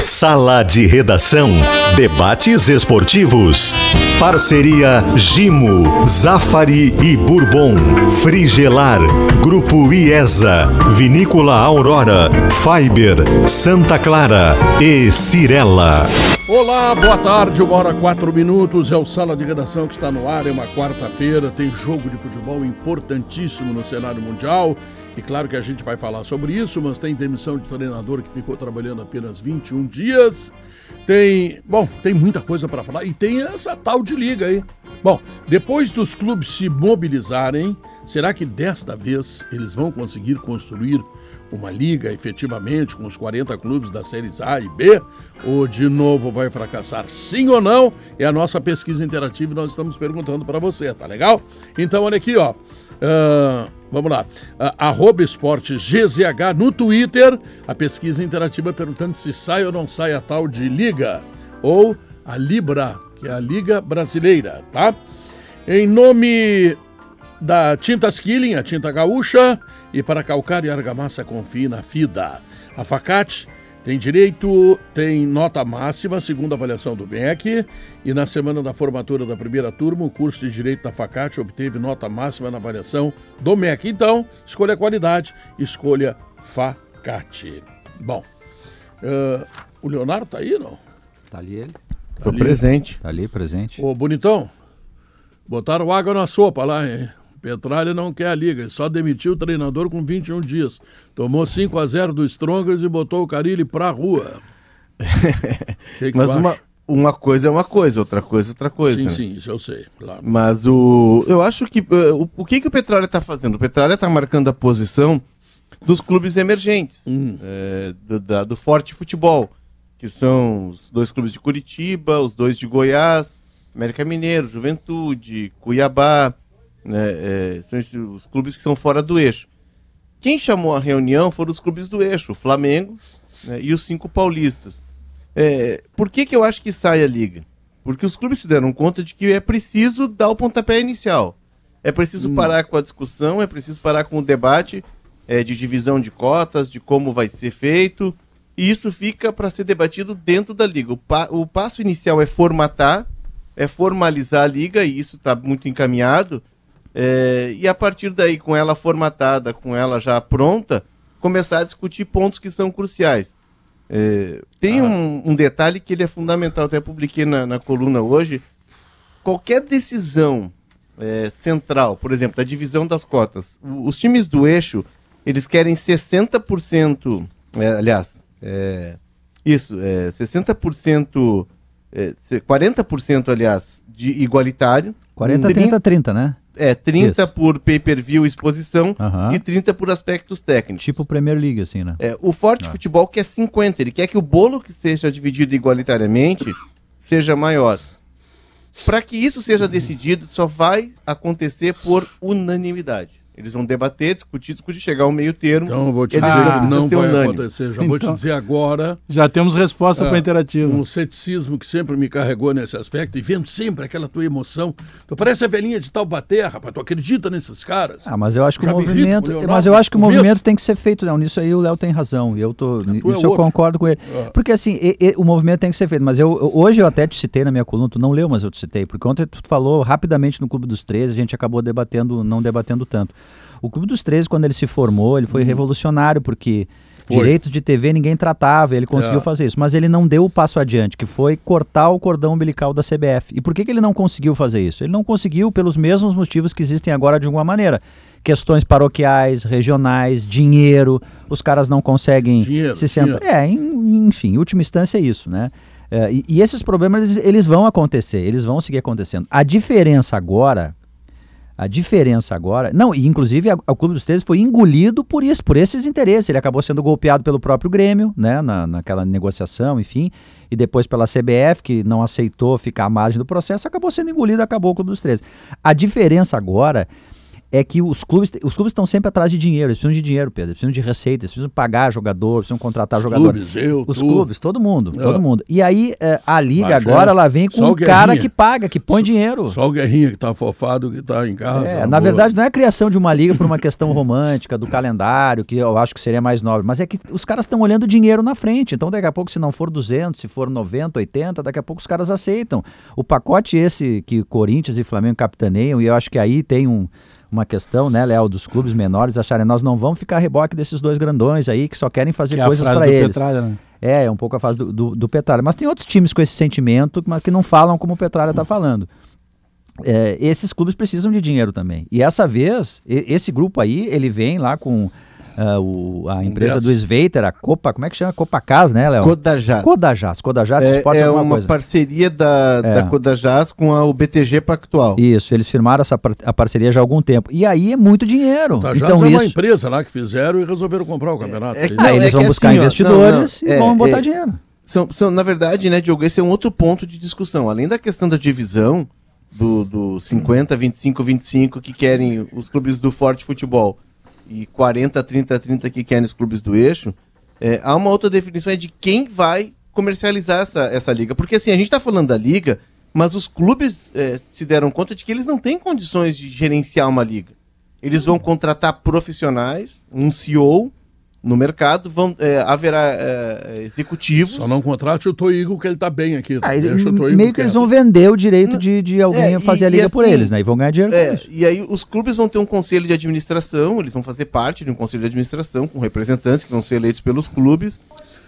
Sala de Redação. Debates esportivos. Parceria Gimo, Zafari e Bourbon. Frigelar. Grupo IESA. Vinícola Aurora. Fiber. Santa Clara. E Cirela. Olá, boa tarde, uma hora quatro minutos. É o Sala de Redação que está no ar. É uma quarta-feira. Tem jogo de futebol importantíssimo no cenário mundial. E claro que a gente vai falar sobre isso, mas tem demissão de treinador que ficou trabalhando apenas 21 dias. Tem, bom, tem muita coisa para falar e tem essa tal de liga aí. Bom, depois dos clubes se mobilizarem, será que desta vez eles vão conseguir construir uma liga efetivamente com os 40 clubes das séries A e B? Ou de novo vai fracassar? Sim ou não? É a nossa pesquisa interativa e nós estamos perguntando para você, tá legal? Então olha aqui, ó. Uh, vamos lá. Uh, arroba esporte GZH no Twitter. A pesquisa interativa perguntando se sai ou não sai a tal de Liga. Ou a Libra, que é a Liga Brasileira, tá? Em nome da Tintas Killing, a tinta gaúcha, e para calcar e argamassa confie na FIDA. A Facate tem direito, tem nota máxima, segundo a avaliação do MEC, e na semana da formatura da primeira turma, o curso de Direito da Facate obteve nota máxima na avaliação do MEC. Então, escolha qualidade, escolha Facate. Bom, uh, o Leonardo tá aí, não? Tá ali ele. Tá Tô ali. presente. Tá ali, presente. Ô, bonitão, botaram água na sopa lá, hein? Petralha não quer a liga, só demitiu o treinador com 21 dias. Tomou 5 a 0 do Strongers e botou o Carilli pra rua. que que Mas uma, uma coisa é uma coisa, outra coisa é outra coisa. Sim, né? sim, isso eu sei, claro. Mas o eu acho que uh, o, o que, que o Petralha está fazendo? O Petralha está marcando a posição dos clubes emergentes, hum. é, do, da, do forte futebol, que são os dois clubes de Curitiba, os dois de Goiás, América Mineiro, Juventude, Cuiabá, né, é, são esses, os clubes que são fora do eixo. Quem chamou a reunião foram os clubes do eixo, o Flamengo né, e os cinco paulistas. É, por que, que eu acho que sai a liga? Porque os clubes se deram conta de que é preciso dar o pontapé inicial. É preciso hum. parar com a discussão, é preciso parar com o debate é, de divisão de cotas, de como vai ser feito. E isso fica para ser debatido dentro da liga. O, pa o passo inicial é formatar, é formalizar a liga, e isso está muito encaminhado. É, e a partir daí, com ela formatada, com ela já pronta, começar a discutir pontos que são cruciais. É, tem ah. um, um, detalhe que ele é fundamental, até publiquei na, na coluna hoje. Qualquer decisão é, central, por exemplo, da divisão das cotas, os times do eixo, eles querem 60%, é, aliás, é, isso, é, 60%, é, 40%, aliás, de igualitário. 40, 30, 30, né? É, 30 Isso. por pay-per-view exposição uhum. e 30 por aspectos técnicos. Tipo Premier League, assim, né? É, o Forte ah. Futebol quer 50, ele quer que o bolo que seja dividido igualitariamente seja maior. Para que isso seja decidido, só vai acontecer por unanimidade. Eles vão debater, discutir, discutir, chegar ao meio termo. Então, eu vou te dizer que não vai unânime. acontecer. Já então, vou te então, dizer agora. Já temos resposta é, para interativa. Um ceticismo que sempre me carregou nesse aspecto e vendo sempre aquela tua emoção. Tu parece a velhinha de Taubaté, rapaz. Tu acredita nesses caras? Ah, mas eu acho que Já o movimento. Mas eu acho que o movimento tem que ser feito, não. Nisso aí o Léo tem razão. E eu tô. É nisso é eu concordo com ele. Ah. Porque assim, e, e, o movimento tem que ser feito. Mas eu, hoje eu até te citei na minha coluna, tu não leu, mas eu te citei. Porque ontem tu falou rapidamente no Clube dos 13, a gente acabou debatendo, não debatendo tanto. O Clube dos 13, quando ele se formou, ele foi uhum. revolucionário, porque foi. direitos de TV ninguém tratava, ele conseguiu é. fazer isso. Mas ele não deu o passo adiante, que foi cortar o cordão umbilical da CBF. E por que, que ele não conseguiu fazer isso? Ele não conseguiu pelos mesmos motivos que existem agora de alguma maneira. Questões paroquiais, regionais, dinheiro, os caras não conseguem dinheiro, se sentar. É, enfim, em última instância é isso, né? É, e, e, esses problemas eles, eles vão acontecer, eles vão seguir acontecendo. A diferença agora a diferença agora. Não, e inclusive o Clube dos 13 foi engolido por isso, por esses interesses. Ele acabou sendo golpeado pelo próprio Grêmio, né? Na, naquela negociação, enfim. E depois pela CBF, que não aceitou ficar à margem do processo, acabou sendo engolido, acabou o Clube dos 13. A diferença agora é que os clubes os clubes estão sempre atrás de dinheiro, eles precisam de dinheiro, Pedro, eles precisam de receita, eles precisam pagar jogador, precisam contratar os jogador. Clubes, eu, os tu. clubes, todo mundo, é. todo mundo. E aí é, a liga Mas agora é. ela vem com um cara que paga, que põe só, dinheiro. Só o Guerrinha que tá fofado, que tá em casa. É, na boa. verdade não é a criação de uma liga por uma questão romântica do calendário, que eu acho que seria mais nobre, mas é que os caras estão olhando dinheiro na frente. Então daqui a pouco se não for 200, se for 90, 80, daqui a pouco os caras aceitam. O pacote esse que Corinthians e Flamengo capitaneiam e eu acho que aí tem um uma questão, né, Léo, dos clubes menores acharem nós não vamos ficar reboque desses dois grandões aí que só querem fazer que coisas para eles. Petralha, né? É, é um pouco a fase do, do, do, Petralha. Mas tem outros times com esse sentimento, mas que não falam como o Petralha está falando. É, esses clubes precisam de dinheiro também. E essa vez, esse grupo aí, ele vem lá com uh, o, a empresa do Sveiter, a Copa, como é que chama? Copacas, né, Léo? Codajás. Codajás, Codajás é, Esportes é uma coisa. parceria da, é. da Codajás com a, o BTG Pactual. Isso, eles firmaram essa a parceria já há algum tempo. E aí é muito dinheiro. Codajás então, é isso... uma empresa lá que fizeram e resolveram comprar o campeonato. É, é, não, aí eles vão buscar assim, investidores não, não, e vão botar dinheiro. São, são, na verdade, né, Diogo, esse é um outro ponto de discussão. Além da questão da divisão, do, do 50, 25, 25 que querem os clubes do forte futebol e 40, 30, 30 que querem os clubes do eixo, é, há uma outra definição é de quem vai comercializar essa, essa liga. Porque assim, a gente está falando da liga, mas os clubes é, se deram conta de que eles não têm condições de gerenciar uma liga. Eles vão contratar profissionais, um CEO, no mercado, vão, é, haverá é, executivos. Só não contrate o Toigo, que ele está bem aqui. Ah, ele, meio que eles vão vender o direito de, de alguém é, fazer e, a liga assim, por eles, né? E vão ganhar dinheiro é, com isso. E aí os clubes vão ter um conselho de administração, eles vão fazer parte de um conselho de administração com representantes que vão ser eleitos pelos clubes.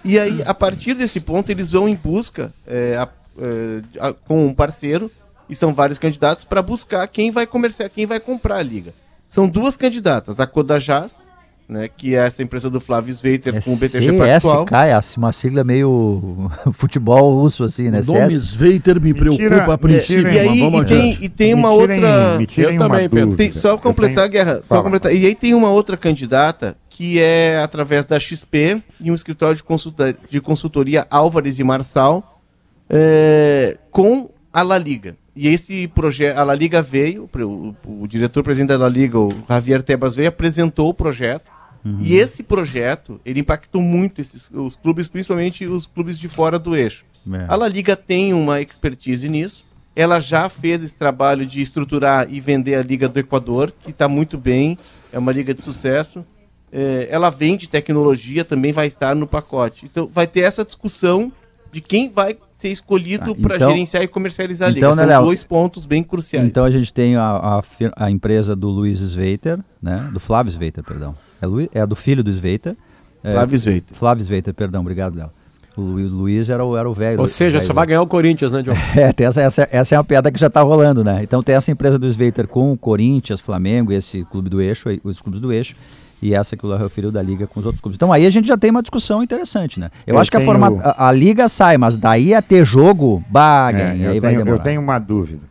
E aí, a partir desse ponto, eles vão em busca é, a, é, a, com um parceiro, e são vários candidatos, para buscar quem vai comerciar, quem vai comprar a liga. São duas candidatas, a Codajás né, que é essa empresa do Flávio Sveiter é com o BTG Pactual. SK, é uma sigla meio futebol russo, assim, né? O nome Sveiter me preocupa tira, a princípio, e, aí, e tem, e tem uma tirem, outra... Eu também, Pedro. Tem, só completar a guerra, só completar. E aí tem uma outra candidata que é através da XP e um escritório de, consulta, de consultoria Álvares e Marçal é, com a La Liga. E esse projeto, a La Liga veio, o, o, o diretor-presidente da La Liga, o Javier Tebas veio, apresentou o projeto Uhum. E esse projeto, ele impactou muito esses, os clubes, principalmente os clubes de fora do eixo. É. A La Liga tem uma expertise nisso. Ela já fez esse trabalho de estruturar e vender a Liga do Equador, que está muito bem, é uma liga de sucesso. É, ela vende tecnologia, também vai estar no pacote. Então vai ter essa discussão de quem vai ser escolhido ah, para então, gerenciar e comercializar a liga. Então, São né, dois pontos bem cruciais. Então a gente tem a, a, a, empresa do Luiz Sveiter, né? Do Flávio Sveiter, perdão. É, Lu, é do filho do Sveiter. É, Flávio Sveiter. Flávio Sveiter, perdão, obrigado, Léo. O Luiz era o, era o velho. Ou seja, velho, só vai ganhar o Corinthians, né, John? É, essa, essa, essa é uma piada que já está rolando, né? Então tem essa empresa do Sveiter com o Corinthians, Flamengo, esse clube do eixo, os clubes do eixo e essa que o Léo referiu da liga com os outros clubes. Então aí a gente já tem uma discussão interessante, né? Eu, eu acho que a, forma, a, a, liga sai, mas daí a ter jogo, baga, é, aí vai tenho, Eu tenho uma dúvida.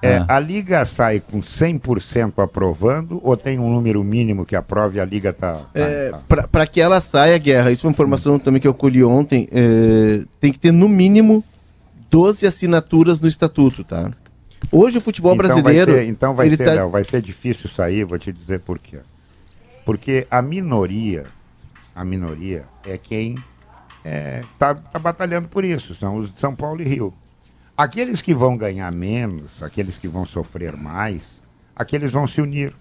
É, ah. A liga sai com 100% aprovando ou tem um número mínimo que aprove e a liga está... Tá, é, tá. Para que ela saia, Guerra, isso é uma informação hum. também que eu colhi ontem, é, tem que ter no mínimo 12 assinaturas no estatuto, tá? Hoje o futebol então brasileiro... Vai ser, então vai ser, tá... Léo, vai ser difícil sair, vou te dizer por quê. Porque a minoria, a minoria é quem está é, tá, tá batalhando por isso, são os de São Paulo e Rio. Aqueles que vão ganhar menos, aqueles que vão sofrer mais, aqueles vão se unir.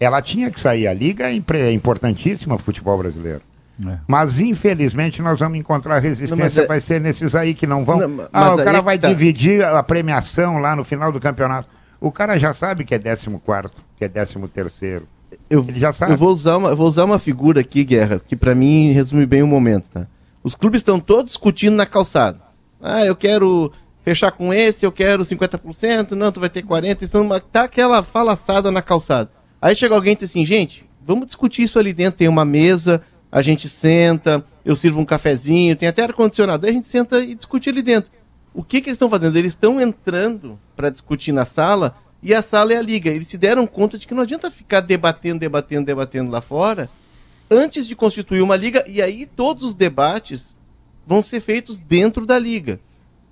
Ela tinha que sair, a liga é, é importantíssima futebol brasileiro. É. Mas infelizmente nós vamos encontrar resistência, não, é... vai ser nesses aí que não vão. Não, ah, o cara vai tá... dividir a premiação lá no final do campeonato. O cara já sabe que é 14, que é 13 terceiro eu, já sabe. Eu vou usar uma, vou usar uma figura aqui, Guerra, que para mim resume bem o momento, tá? Os clubes estão todos discutindo na calçada. Ah, eu quero fechar com esse, eu quero 50%, não, tu vai ter 40%, estão, tá aquela falaçada na calçada. Aí chega alguém e diz assim, gente, vamos discutir isso ali dentro, tem uma mesa, a gente senta, eu sirvo um cafezinho, tem até ar-condicionado, aí a gente senta e discute ali dentro. O que, que eles estão fazendo? Eles estão entrando para discutir na sala e a sala é a liga. Eles se deram conta de que não adianta ficar debatendo, debatendo, debatendo lá fora antes de constituir uma liga e aí todos os debates vão ser feitos dentro da liga.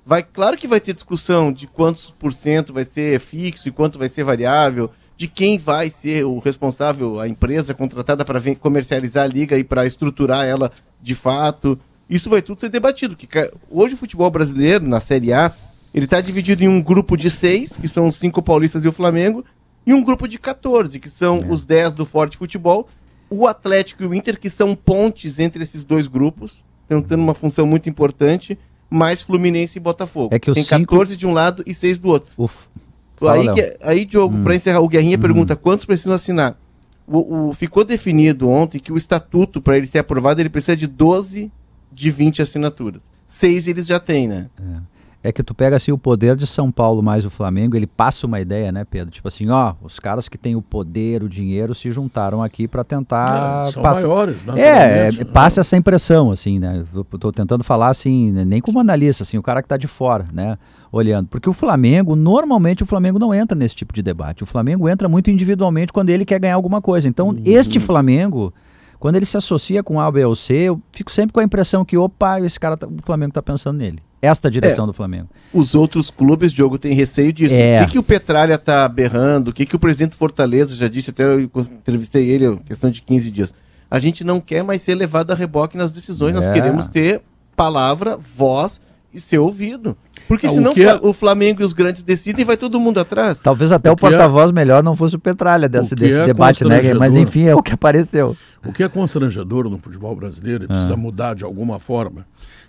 Vai, claro que vai ter discussão de quantos por cento vai ser fixo e quanto vai ser variável, de quem vai ser o responsável, a empresa contratada para comercializar a liga e para estruturar ela de fato. Isso vai tudo ser debatido. Que hoje o futebol brasileiro, na Série A, ele está dividido em um grupo de seis, que são os cinco paulistas e o Flamengo, e um grupo de 14, que são é. os 10 do Forte Futebol, o Atlético e o Inter, que são pontes entre esses dois grupos, tendo uma função muito importante, mais Fluminense e Botafogo. É que Tem cinco... 14 de um lado e 6 do outro. Uf. Fala, aí, aí, Diogo, hum. para encerrar, o Guerrinha hum. pergunta quantos precisam assinar. O, o, ficou definido ontem que o estatuto, para ele ser aprovado, ele precisa de 12 de 20 assinaturas. Seis eles já têm, né? É é que tu pega assim o poder de São Paulo mais o Flamengo, ele passa uma ideia, né, Pedro? Tipo assim, ó, os caras que têm o poder, o dinheiro se juntaram aqui para tentar é, são passa... maiores, É, é passa essa impressão assim, né? Eu tô tentando falar assim, né, nem como analista, assim, o cara que tá de fora, né, olhando. Porque o Flamengo, normalmente o Flamengo não entra nesse tipo de debate. O Flamengo entra muito individualmente quando ele quer ganhar alguma coisa. Então, uhum. este Flamengo quando ele se associa com A, B ou C, eu fico sempre com a impressão que, opa, esse cara, tá, o Flamengo está pensando nele. Esta direção é, do Flamengo. Os outros clubes, Diogo, têm receio disso. É. O que, que o Petralha está berrando? O que, que o presidente Fortaleza já disse? Até eu entrevistei ele, questão de 15 dias. A gente não quer mais ser levado a reboque nas decisões. É. Nós queremos ter palavra, voz e ser ouvido. Porque não, senão o, é... o, Flamengo e os grandes decidem e vai todo mundo atrás. Talvez até o, o é- porta-voz é... melhor não fosse o Petralha desse, desse é debate, né? Mas enfim, é o que apareceu. O que é constrangedor no futebol brasileiro e precisa ah. mudar de alguma forma,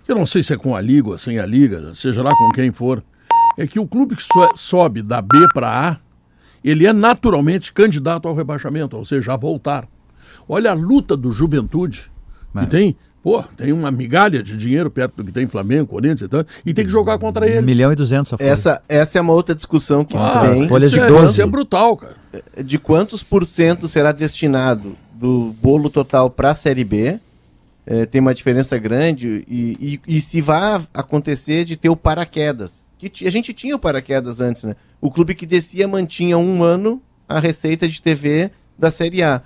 eu não sei se é com a Liga ou sem a Liga, seja lá com quem for, é que o clube que sobe da B para A, ele é naturalmente candidato ao rebaixamento, ou seja, a voltar. Olha a luta do Juventude, que tem Pô, tem uma migalha de dinheiro perto do que tem Flamengo, Corinthians e tal, e tem que jogar contra eles. 1 milhão e 200 só foi. Essa, essa é uma outra discussão que ah, se tem. Folha de 12. Isso é brutal, cara. De quantos por cento será destinado do bolo total para a Série B? É, tem uma diferença grande e, e, e, se vai acontecer de ter o paraquedas. Que a gente tinha o paraquedas antes, né? O clube que descia mantinha um ano a receita de TV da Série A.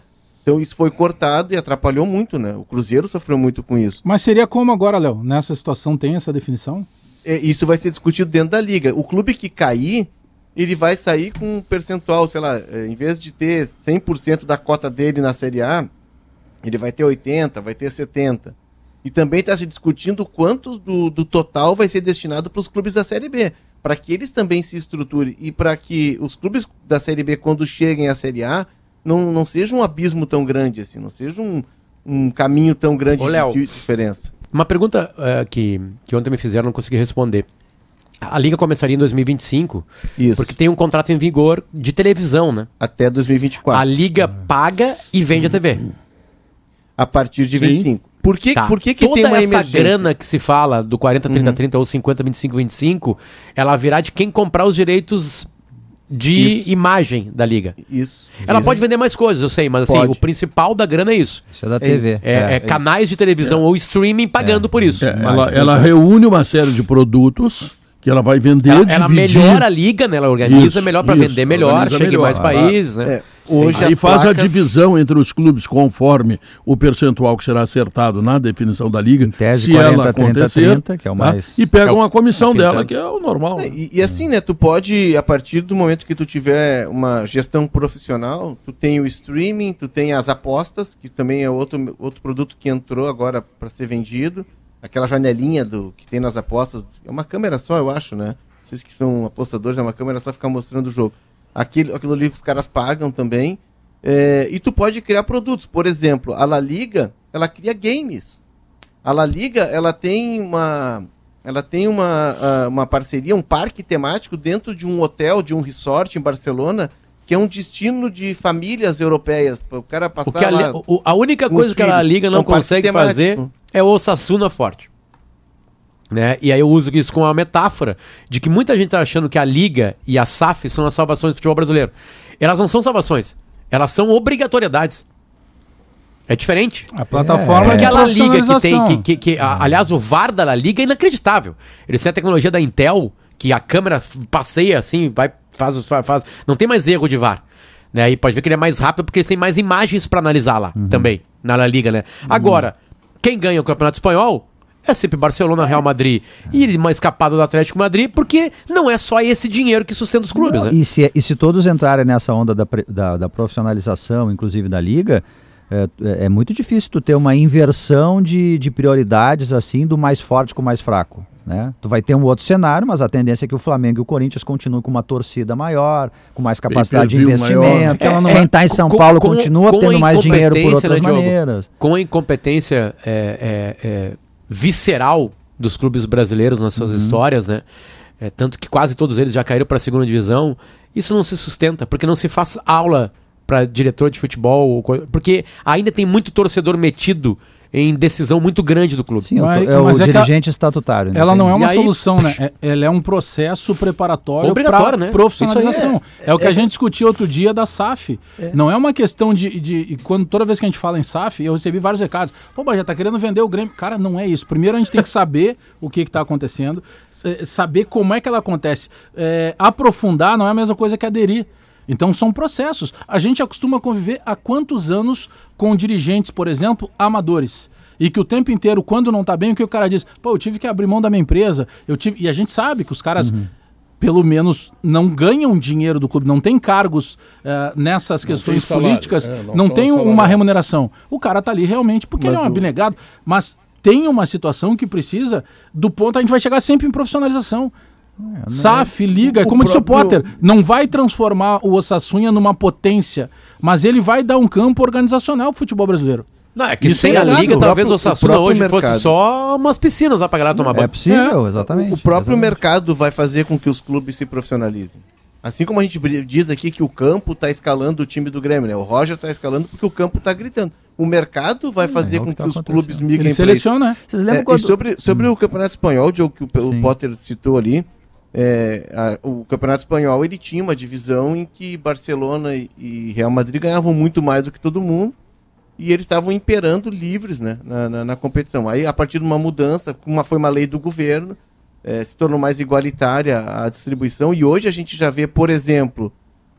Então isso foi cortado e atrapalhou muito, né? O Cruzeiro sofreu muito com isso. Mas seria como agora, Léo? Nessa situação tem essa definição? É, isso vai ser discutido dentro da liga. O clube que cair, ele vai sair com um percentual, sei lá, é, em vez de ter 100% da cota dele na Série A, ele vai ter 80, vai ter 70. E também está se discutindo quanto do, do total vai ser destinado para os clubes da Série B, para que eles também se estruturem e para que os clubes da Série B, quando cheguem à Série A, não, não seja um abismo tão grande assim, não seja um, um caminho tão grande Ô, Léo, de, diferença. Uma pergunta uh, que, que ontem me fizeram, não consegui responder. A liga começaria em 2025, Isso. porque tem um contrato em vigor de televisão, né? Até 2024. A liga paga e vende a TV. A partir de Sim. 25. Por que, tá. por que, que Toda tem uma essa emergência? grana que se fala do 40, 30, uhum. 30 ou 50, 25, 25, ela virá de quem comprar os direitos de isso. imagem da liga. Isso. Ela isso. pode vender mais coisas, eu sei, mas assim, o principal da grana é isso. Isso é da TV. É, é, é canais de televisão ou streaming pagando por isso. ela, ela reúne uma série de produtos que ela vai vender, ela, ela melhora a liga, né? Ela organiza isso, melhor para vender melhor, chega melhor. em mais países, né? É. Hoje Aí faz placas... a divisão entre os clubes conforme o percentual que será acertado na definição da liga, tese, se 40, ela acontecer, 30, 30, que é o tá? mais... Tá? e pega é uma comissão dela, que é o normal. É, e, e, assim, né, tu pode, a partir do momento que tu tiver uma gestão profissional, tu tem o streaming, tu tem as apostas, que também é outro, outro produto que entrou agora para ser vendido, aquela janelinha do que tem nas apostas, é uma câmera só, eu acho, né? Vocês que são apostadores, é uma câmera só ficar mostrando o jogo aquilo, aquilo ali que os caras pagam também. É, e tu pode criar produtos. Por exemplo, a La Liga, ela cria games. A La Liga, ela tem uma ela tem uma, uma parceria, um parque temático dentro de um hotel, de um resort em Barcelona, que é um destino de famílias europeias. O cara passar a, lá, a, única coisa que a La Liga não é um consegue fazer é o Osasuna forte. Né? E aí eu uso isso como uma metáfora de que muita gente está achando que a Liga e a SAF são as salvações do futebol brasileiro. Elas não são salvações, elas são obrigatoriedades. É diferente. A plataforma é. Aquela liga que tem. Que, que, que a, aliás, o VAR da La Liga é inacreditável. Eles têm a tecnologia da Intel, que a câmera passeia assim, vai, faz, faz, faz. Não tem mais erro de VAR. Né? E pode ver que ele é mais rápido porque eles têm mais imagens para analisar lá uhum. também, na La Liga, né? Uhum. Quem ganha o Campeonato Espanhol é sempre Barcelona, Real Madrid e uma escapada do Atlético Madrid, porque não é só esse dinheiro que sustenta os clubes, não, né? E se, e se todos entrarem nessa onda da, da, da profissionalização, inclusive da liga, é, é, é, muito difícil tu ter uma inversão de, de prioridades assim do mais forte com o mais fraco. Né? Tu vai ter um outro cenário, mas a tendência é que o Flamengo e o Corinthians continuem com uma torcida maior, com mais capacidade de investimento. É, Quem está em São com, Paulo com, continua com tendo mais dinheiro por outras né, maneiras. Com a incompetência é, é, é, visceral dos clubes brasileiros nas suas uhum. histórias, né? É, tanto que quase todos eles já caíram para a segunda divisão, isso não se sustenta, porque não se faz aula para diretor de futebol, porque ainda tem muito torcedor metido em decisão muito grande do clube. Sim, mas, é o é dirigente estatutário. Né? Ela não é uma aí, solução, né? É, ela é um processo preparatório para né? profissionalização. É, é, o que a é. gente discutiu outro dia da SAF. É. Não é uma questão de, de, quando toda vez que a gente fala em SAF, eu recebi vários recados. Pô, já tá querendo vender o Grêmio. Cara, não é isso. Primeiro a gente tem que saber o que está acontecendo, saber como é que ela acontece. aprofundar não é a mesma coisa que aderir. Então são processos. A gente acostuma conviver há quantos anos com dirigentes, por exemplo, amadores. E que o tempo inteiro, quando não está bem, o que o cara diz? Pô, eu tive que abrir mão da minha empresa. Eu tive... E a gente sabe que os caras. Uhum pelo menos não ganham dinheiro do clube, não tem cargos uh, nessas não questões políticas, é, não, não tem uma remuneração. O cara está ali realmente porque mas ele é um abnegado, mas tem uma situação que precisa do ponto a gente vai chegar sempre em profissionalização. É, SAF, liga, o, como disse o Potter, não vai transformar o Osassunha numa potência, mas ele vai dar um campo organizacional pro futebol brasileiro. Não, é que Isso sem é a liga, o talvez o Osasuna hoje mercado. fosse só umas piscinas lá pra galera tomar é banho. É possível, é. exatamente. O próprio exatamente. mercado vai fazer com que os clubes se profissionalizem. Assim como a gente diz aqui que o campo está escalando o time do Grêmio, né? O Roger está escalando porque o campo está gritando. O mercado vai fazer é, com que, tá que os clubes migrem Ele seleciona, né? Vocês lembram é, quando... sobre sobre hum. o Campeonato Espanhol, Joe, que o, o Potter citou ali, é, a, o Campeonato Espanhol ele tinha uma divisão em que Barcelona e, Real Madrid ganhavam muito mais do que todo mundo e eles estavam imperando livres né, na, na, na, competição. Aí, a partir de uma mudança, uma, foi uma lei do governo, é, se tornou mais igualitária a distribuição e hoje a gente já vê, por exemplo,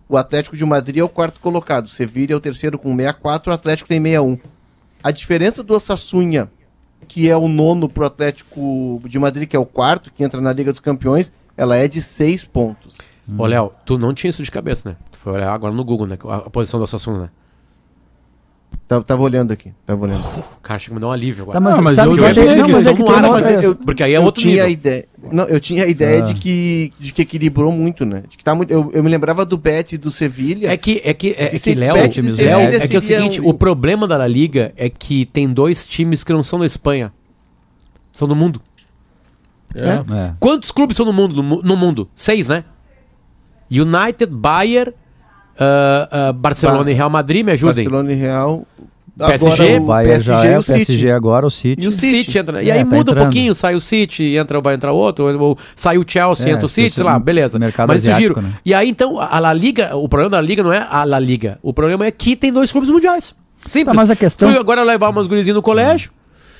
o Atlético de Madrid é o quarto colocado, o Sevilla é o terceiro com 64, o Atlético tem 61. A diferença do Osassunha, que é o nono para o Atlético de Madrid, que é o quarto, que entra na Liga dos Campeões, ela é de seis pontos. Ô, Léo, tu não tinha isso de cabeça, né? Tu foi olhar agora no Google, né? A, a posição do Assassino, né? Tava, tava olhando aqui, tava olhando. Uh, cara, acho que me dá um alívio agora. Tá, mas, ah, mas sabe eu, eu, eu, não, mas é que ar, mas eu, porque aí é eu outro tinha nível. Ideia, não, eu tinha a ideia ah. de, que, de que equilibrou muito, né? De que tá muito, eu, eu me lembrava do Bet e do Sevilha. É que, é que, é, é que Léo, é que é o seguinte, um... o problema da La Liga é que tem dois times que não são da Espanha. São do mundo. É. É. Quantos clubes são no mundo? No, no mundo? Seis, né? United, Bayern, uh, uh, Barcelona ba e Real Madrid, me ajudem. Barcelona e Real. PSG, o Bayern PSG já é, o PSG agora, o City. E o City, City entra. E é, aí tá muda entrando. um pouquinho, sai o City, entra, vai entrar outro, ou sai o Chelsea, é, entra o City, sei lá, beleza. Mercado Mas asiático, giro. Né? E aí então, a La Liga, o problema da Liga não é a La Liga. O problema é que tem dois clubes mundiais. Simples. Tá, mas a questão... Fui agora levar umas gurizinhas no colégio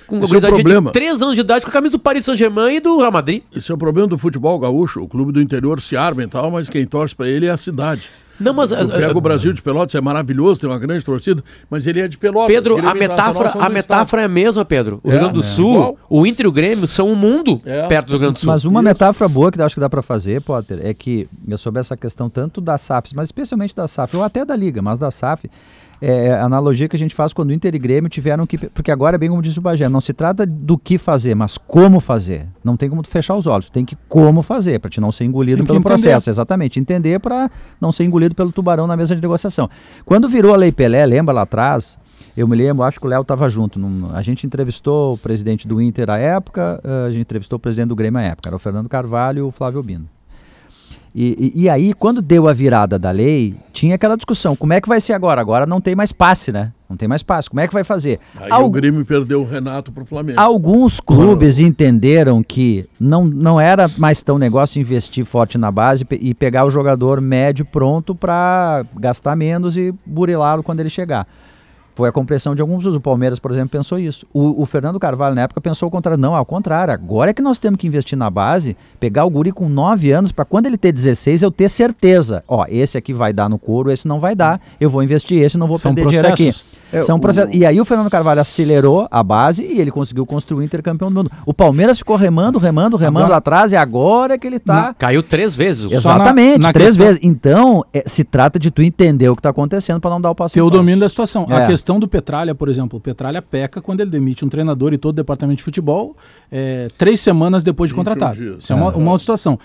com Esse é o problema. de 3 anos de idade com a camisa do Paris Saint-Germain e do Real Madrid. Esse é o problema do futebol gaúcho. O clube do interior se arma e tal, mas quem torce para ele é a cidade. Não, mas eu pego o Brasil de Pelotas, é maravilhoso, tem uma grande torcida, mas ele é de Pelotas. Pedro, a metáfora, a metáfora é a mesma, Pedro. O é, Rio Grande do é. Sul, Igual. o Inter e o Grêmio são um mundo é. perto do Rio Grande do Sul. Mas uma Isso. metáfora boa que eu acho que dá para fazer, Potter, é que sobre essa questão tanto da SAF, mas especialmente da SAF, ou até da Liga, mas da SAF, é, é, a analogia que a gente faz quando o Inter e Grêmio tiveram que. Porque agora é bem como disse o Bagé, não se trata do que fazer, mas como fazer. Não tem como tu fechar os olhos, tem que como fazer, para te não ser engolido pelo processo. Exatamente, entender para não ser engolido pelo tubarão na mesa de negociação. Quando virou a Lei Pelé, lembra lá atrás? Eu me lembro, acho que o Léo estava junto. Num, a gente entrevistou o presidente do Inter à época, eh, a gente entrevistou o presidente do Grêmio à época, era o Fernando Carvalho e o Flávio Bino. E, e, e, aí, quando deu a virada da lei, tinha aquela discussão: como é que vai ser agora? Agora não tem mais passe, né? Não tem mais passe. Como é que vai fazer? Aí o Grêmio perdeu o Renato para o Flamengo. Alguns clubes entenderam que não, não era mais tão negócio investir forte na base e pegar o jogador médio pronto para gastar menos e burilá-lo quando ele chegar. Foi a compreensão de alguns. O Palmeiras, por exemplo, pensou isso. O, o, Fernando Carvalho, na época, pensou o contrário. Não, ao contrário. Agora é que nós temos que investir na base, pegar o guri com 9 anos, para quando ele ter 16, eu ter certeza. Ó, esse aqui vai dar no couro, esse não vai dar. Eu vou investir esse, não vou São perder processos. dinheiro aqui. É, São o... processos. E aí o Fernando Carvalho acelerou a base e ele conseguiu construir o intercampeão do mundo. O Palmeiras ficou remando, remando, remando agora... atrás, e agora é que ele tá. Caiu três vezes. Exatamente, na, na três questão... vezes. Então, é, se trata de tu entender o que está acontecendo para não dar o passo Ter o domínio da situação. É. A questão do Petralha, por exemplo, o Petralha peca quando ele demite um treinador e todo o departamento de futebol é, três semanas depois de contratado. Isso é uma, uma situação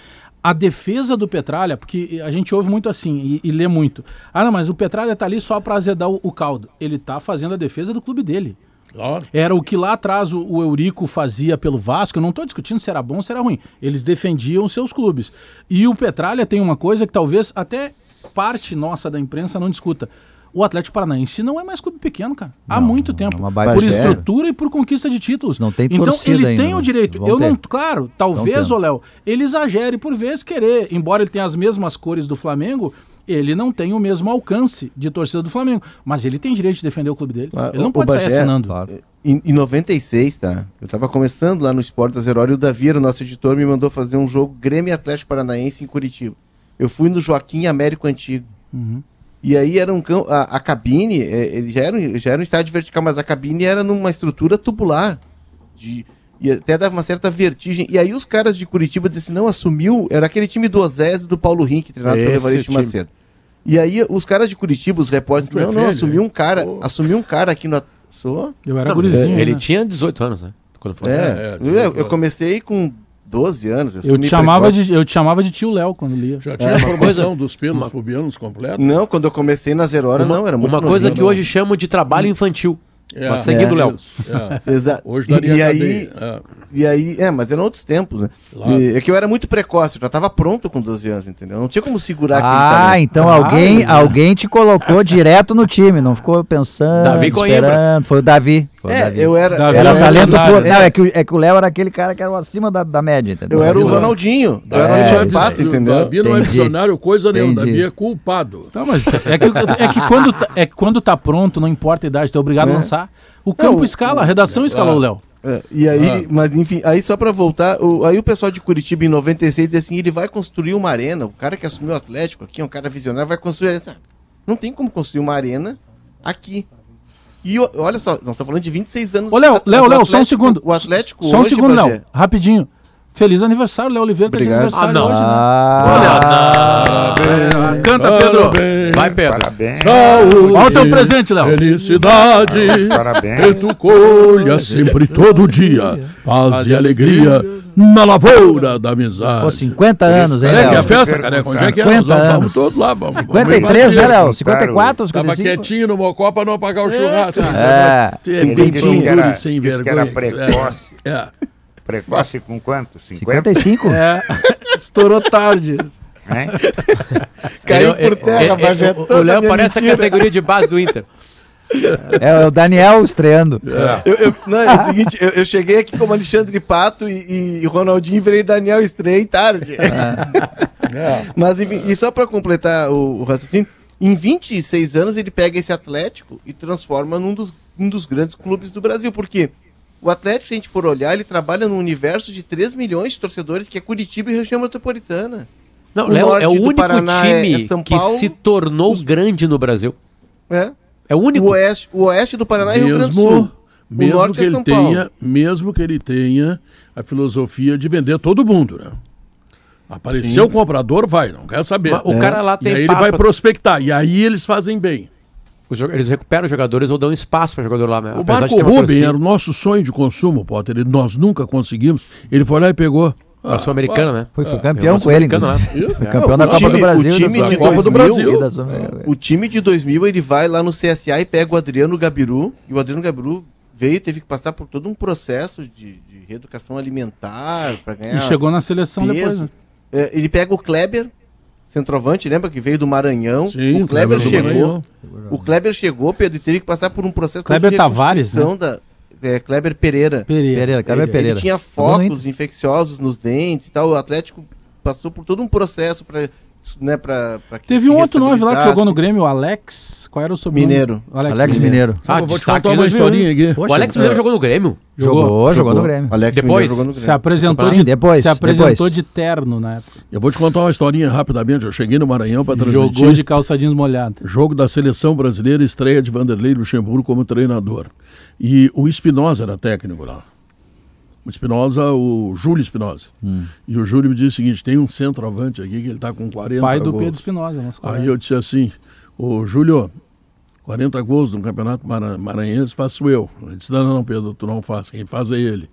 a defesa do Petralha, porque a gente ouve muito assim e, e lê muito. Ah, não, mas o Petralha tá ali só para azedar o, o, caldo. Ele tá fazendo a defesa do clube dele. Claro. Era o que lá atrás o, o Eurico fazia pelo Vasco. Eu não estou discutindo se era bom ou se era ruim. Eles defendiam seus clubes. E o Petralha tem uma coisa que talvez até parte nossa da imprensa não discuta o Atlético Paranaense não é mais clube pequeno, cara. Há não, muito tempo. É por estrutura e por conquista de títulos. Não tem Então ele ainda, tem o direito. Eu ter. não, claro, talvez, ô Léo, ele exagere por vezes querer, embora ele tenha as mesmas cores do Flamengo, ele não tem o mesmo alcance de torcida do Flamengo, mas ele tem direito de defender o clube dele. Claro, ele não pode Bagé, sair assinando. Claro. Em, em 96, tá? Eu tava começando lá no Esporte da Zero e o Davi, o nosso editor, me mandou fazer um jogo Grêmio Atlético Paranaense em Curitiba. Eu fui no Joaquim Américo Antigo. Uhum. E aí era um a, a cabine, é, ele já era, um, já era um estádio vertical, mas a cabine era numa estrutura tubular. De, e até dava uma certa vertigem. E aí os caras de Curitiba diziam assim, não, assumiu, era aquele time do Ozés e do Paulo Rink, treinado Esse pelo Evaristo Macedo. E aí os caras de Curitiba, os repórteres, não, é não, assumiu um cara, oh. assumiu um cara aqui no... Sou? Eu era gurizinho. Ele né? tinha 18 anos, né? Quando foi. É, é, eu, eu comecei com 12 anos. Eu, eu te, chamava de, eu te chamava de tio Léo quando lia. Já tinha é. a formação dos pelos uma... pubianos completo? Não, quando eu comecei na Zero Hora, uma, não, era muito Uma coisa que não. hoje chamam de trabalho infantil. É, mas seguindo, é, Léo. É. Exato. Hoje daria e, e aí, é. e aí, é, mas eram outros tempos, né? Claro. E, é que eu era muito precoce, eu já estava pronto com 12 anos, entendeu? Não tinha como segurar Ah, então ah, alguém, alguém te colocou direto no time, não ficou pensando, Davi esperando. Foi o Davi. É, Davi. eu era. Davi era talento puro. Não, é que, é que o Léo era aquele cara que era acima da, da média, entendeu? Eu era o Ronaldinho. Eu era o Fato, entendeu? Davi não é visionário coisa nenhuma, Davi é culpado. Não, mas é que, é que quando, tá, é quando tá pronto, não importa a idade, tu é obrigado a é. lançar. O campo é, escala, a redação escalou, Léo. É, e aí, ah. mas enfim, aí só para voltar, o, aí o pessoal de Curitiba em 96 diz assim, ele vai construir uma arena, o cara que assumiu o Atlético aqui, um cara visionário, vai construir essa. Não tem como construir uma arena aqui. E olha só, nós estamos falando de 26 anos. Ô, Léo, Léo, Léo, só um segundo. O Atlético Só um segundo, Léo, rapidinho. Feliz aniversário, Léo Oliveira tá de aniversário ah, não. hoje, né? Ah, Olha, Canta, Pedro. Parabéns, Vai, Pedro. Parabéns. Saúde. Olha o teu presente, Léo. Felicidade. Parabéns. Que tu colha sempre, todo dia. Paz e alegria na lavoura da amizade. Pô, 50 anos, hein, Léo? É que é festa, careca? Onde é que é? Nós vamos, vamos todos lá. Vamos, 53, né, Léo? 54, 55? Tava quietinho no Mocó pra não apagar o churrasco. É. É bem duro e sem vergonha. É. Precoce com quanto? 50? 55? É. Estourou tarde. É? Caiu por terra, é, é, O Léo parece mentira. a categoria de base do Inter. É o Daniel estreando. É. Eu, eu, não, é o seguinte, eu, eu, cheguei aqui como Alexandre Pato e, e Ronaldinho virei Daniel Estrei tarde. É. é. Mas enfim, e só para completar o, o, raciocínio, em 26 anos ele pega esse Atlético e transforma num dos, um dos grandes clubes do Brasil. Por quê? O Atlético, se a gente for olhar, ele trabalha num universo de 3 milhões de torcedores, que é Curitiba e região metropolitana. Não, o Léo, é o único Paraná é- time é que se tornou os... grande no Brasil. É. É o único. O oeste, o oeste do Paraná mesmo, é Rio Grande do Sul. Mesmo que, é ele tenha, mesmo que ele tenha a filosofia de vender todo mundo, né? Apareceu o comprador, vai, não quer saber. Mas o cara lá tem. E aí ele vai prospectar, e aí eles fazem bem eles recuperam jogadores ou dão espaço para jogador lá. Né? O Marco Ruben era o nosso sonho de consumo, Potter. Ele, nós nunca conseguimos. Ele foi lá e pegou. Ah, sul-americano, né? Foi, foi campeão com ele. Né? Foi campeão da Copa do Brasil. O time de Copa 2000, do Brasil. O time de 2000 ele vai lá no CSA e pega o Adriano Gabiru. E o Adriano Gabiru veio teve que passar por todo um processo de, de reeducação alimentar para ganhar. E chegou na seleção peso. depois. Né? É, ele pega o Kleber, centroavante, lembra que veio do Maranhão? Sim, o Kleber, chegou. O Kleber chegou, Pedro, e teve que passar por um processo Kleber de Tavares, né? da é, Kleber Pereira. Pereira, Pereira Kleber ele, Pereira. Ele tinha focos infecciosos nos dentes e tal. O Atlético passou por todo um processo para né, pra, pra Teve um outro nome lá que jogou no Grêmio, o Alex. Qual era o sobrenome? Mineiro. Alex, Alex Mineiro. Ah, vou te contar uma historinha aqui. Poxa, o Alex Mineiro é. jogou no Grêmio? Jogou, jogou, jogou no Grêmio. Alex depois jogou no Grêmio. se apresentou de depois, se apresentou depois. de terno na época. Eu vou te contar uma historinha rapidamente. Eu cheguei no Maranhão para transmitir. Jogou de calça jeans molhada. Jogo da seleção brasileira, estreia de Vanderlei Luxemburgo como treinador. E o Espinosa era técnico lá. O Espinosa, o Júlio Espinosa. Hum. E o Júlio me disse o seguinte: tem um centroavante aqui que ele está com 40 Pai do gols. Pedro Espinosa. Aí eu disse assim: Ô Júlio, 40 gols no Campeonato Maranhense faço eu. Ele disse: Não, não, Pedro, tu não faz. Quem faz é ele.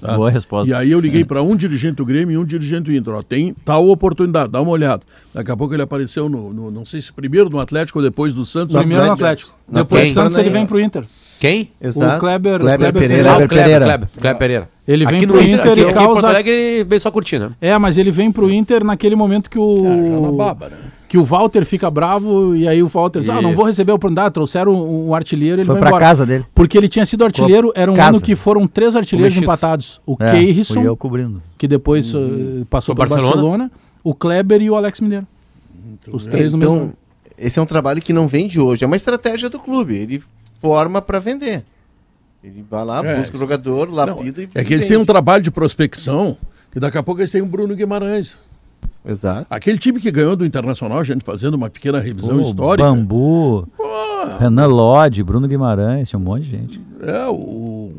Tá? Boa resposta. E aí eu liguei é. para um dirigente do Grêmio e um dirigente do Inter. Ó, tem tal oportunidade, dá uma olhada. Daqui a pouco ele apareceu no, no não sei se primeiro no Atlético ou depois do Santos. Primeiro no Atlético. Depois do Santos ele vem pro Inter. Quem? Exato. O Kleber, Kleber, Kleber Pereira. Pereira. Ah, Kleber, Pereira. Kleber, Kleber Pereira. Ele vem aqui pro Inter, Inter e aqui, causa... Aqui em Alegre veio só curtir, né? É, mas ele vem pro Inter naquele momento que o... É, já na baba, né? Que o Walter fica bravo e aí o Walter diz, ah, não vou receber a oportunidade, trouxeram um, um artilheiro, ele Foi vai pra embora. casa dele. Porque ele tinha sido artilheiro, era um casa. ano que foram três artilheiros empatados. O É, cobrindo. que depois uh, passou Foi para Barcelona. Barcelona, o Kleber e o Alex Mineiro. Os três no mesmo Então, ano. esse é um trabalho que não vem de hoje, é uma estratégia do clube. Ele forma para vender. Ele vai lá, É, busca o jogador, lapida e É que eles têm um trabalho de prospecção que daqui a pouco eles têm o Bruno Guimarães. Exato. Aquele time que ganhou do Internacional, a gente fazendo uma pequena revisão Pô, histórica. Bambu, Renan Lodge, Bruno Guimarães, tinha um monte de gente. É, o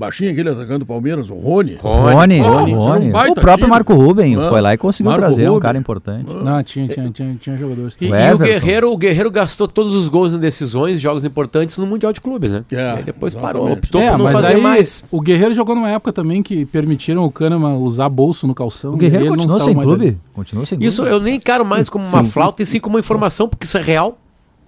baixinho aquele atacante do Palmeiras, o Rony. Rony, Rony, o, tinha um Rony. baita o próprio time. Marco Ruben Ah, foi lá e conseguiu Marco trazer um cara importante. Não, tinha, tinha, tinha, tinha jogadores. E, O e o. Guerreiro, o Guerreiro gastou todos os gols em decisões, jogos importantes no Mundial de Clubes, né? É, Aí depois exatamente. parou, optou é, por não mas fazer aí mais. o Guerreiro jogou numa época também que permitiram o Kahneman usar bolso no calção. O Guerreiro continuou sem clube? Continuou sem Isso clube. eu nem encaro mais como uma flauta e sim como uma informação, porque isso é real.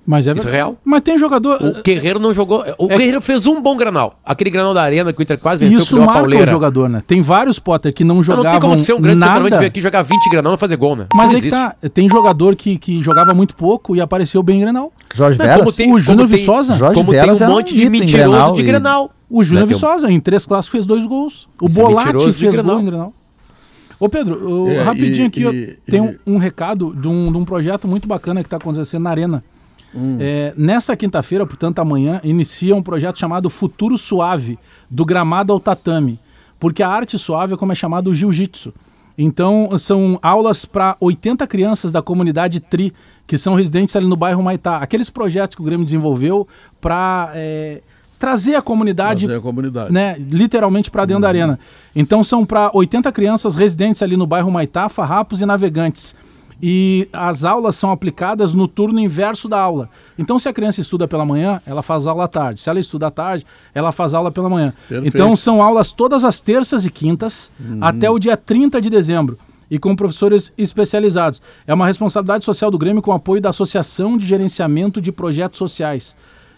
Mas é Isso é verdade. real? Mas tem jogador. O Guerreiro não jogou. O É- Guerreiro fez um bom granal. Aquele granal da arena que o Inter quase venceu, Isso marca o pauleira. jogador, né? Tem vários Potter que não Mas não jogavam tem como ser um grande centroavante nada. vir aqui jogar 20 granal e não fazer gol, né? Mas Isso aí não tá. Tem jogador que, que jogava muito pouco e apareceu bem em Grenal. Jorge Não, como tem- o Júnior tem- Viçosa. Jorge Como tem Veras um um monte de mentiroso Grenal de e- Grenal. O Júnior tem um- Viçosa, em três clássicos, fez dois gols. O Isso é Bolatti de fez gol em Grenal. Ô Pedro, o- É, rapidinho e- aqui, e- tem e- um, um recado de um, de um projeto muito bacana que está acontecendo na Arena. Hum. É, nessa quinta-feira, portanto amanhã, inicia um projeto chamado Futuro Suave, do gramado ao tatame. Porque a arte suave é como é chamado o jiu-jitsu. Então, são aulas para 80 crianças da comunidade TRI, que são residentes ali no bairro Maitá. Aqueles projetos que o Grêmio desenvolveu para trazer a comunidade Trazer a comunidade. né, literalmente para dentro da arena. Então são para 80 crianças residentes ali no bairro Maitá, Farrapos e Navegantes. E as aulas são aplicadas no turno inverso da aula. Então, se a criança estuda pela manhã, ela faz aula à tarde. Se ela estuda à tarde, ela faz aula pela manhã. Perfeito. Então, são aulas todas as terças e quintas até o dia 30 de dezembro. E com professores especializados. É uma responsabilidade social do Grêmio com apoio da Associação de Gerenciamento de Projetos Sociais.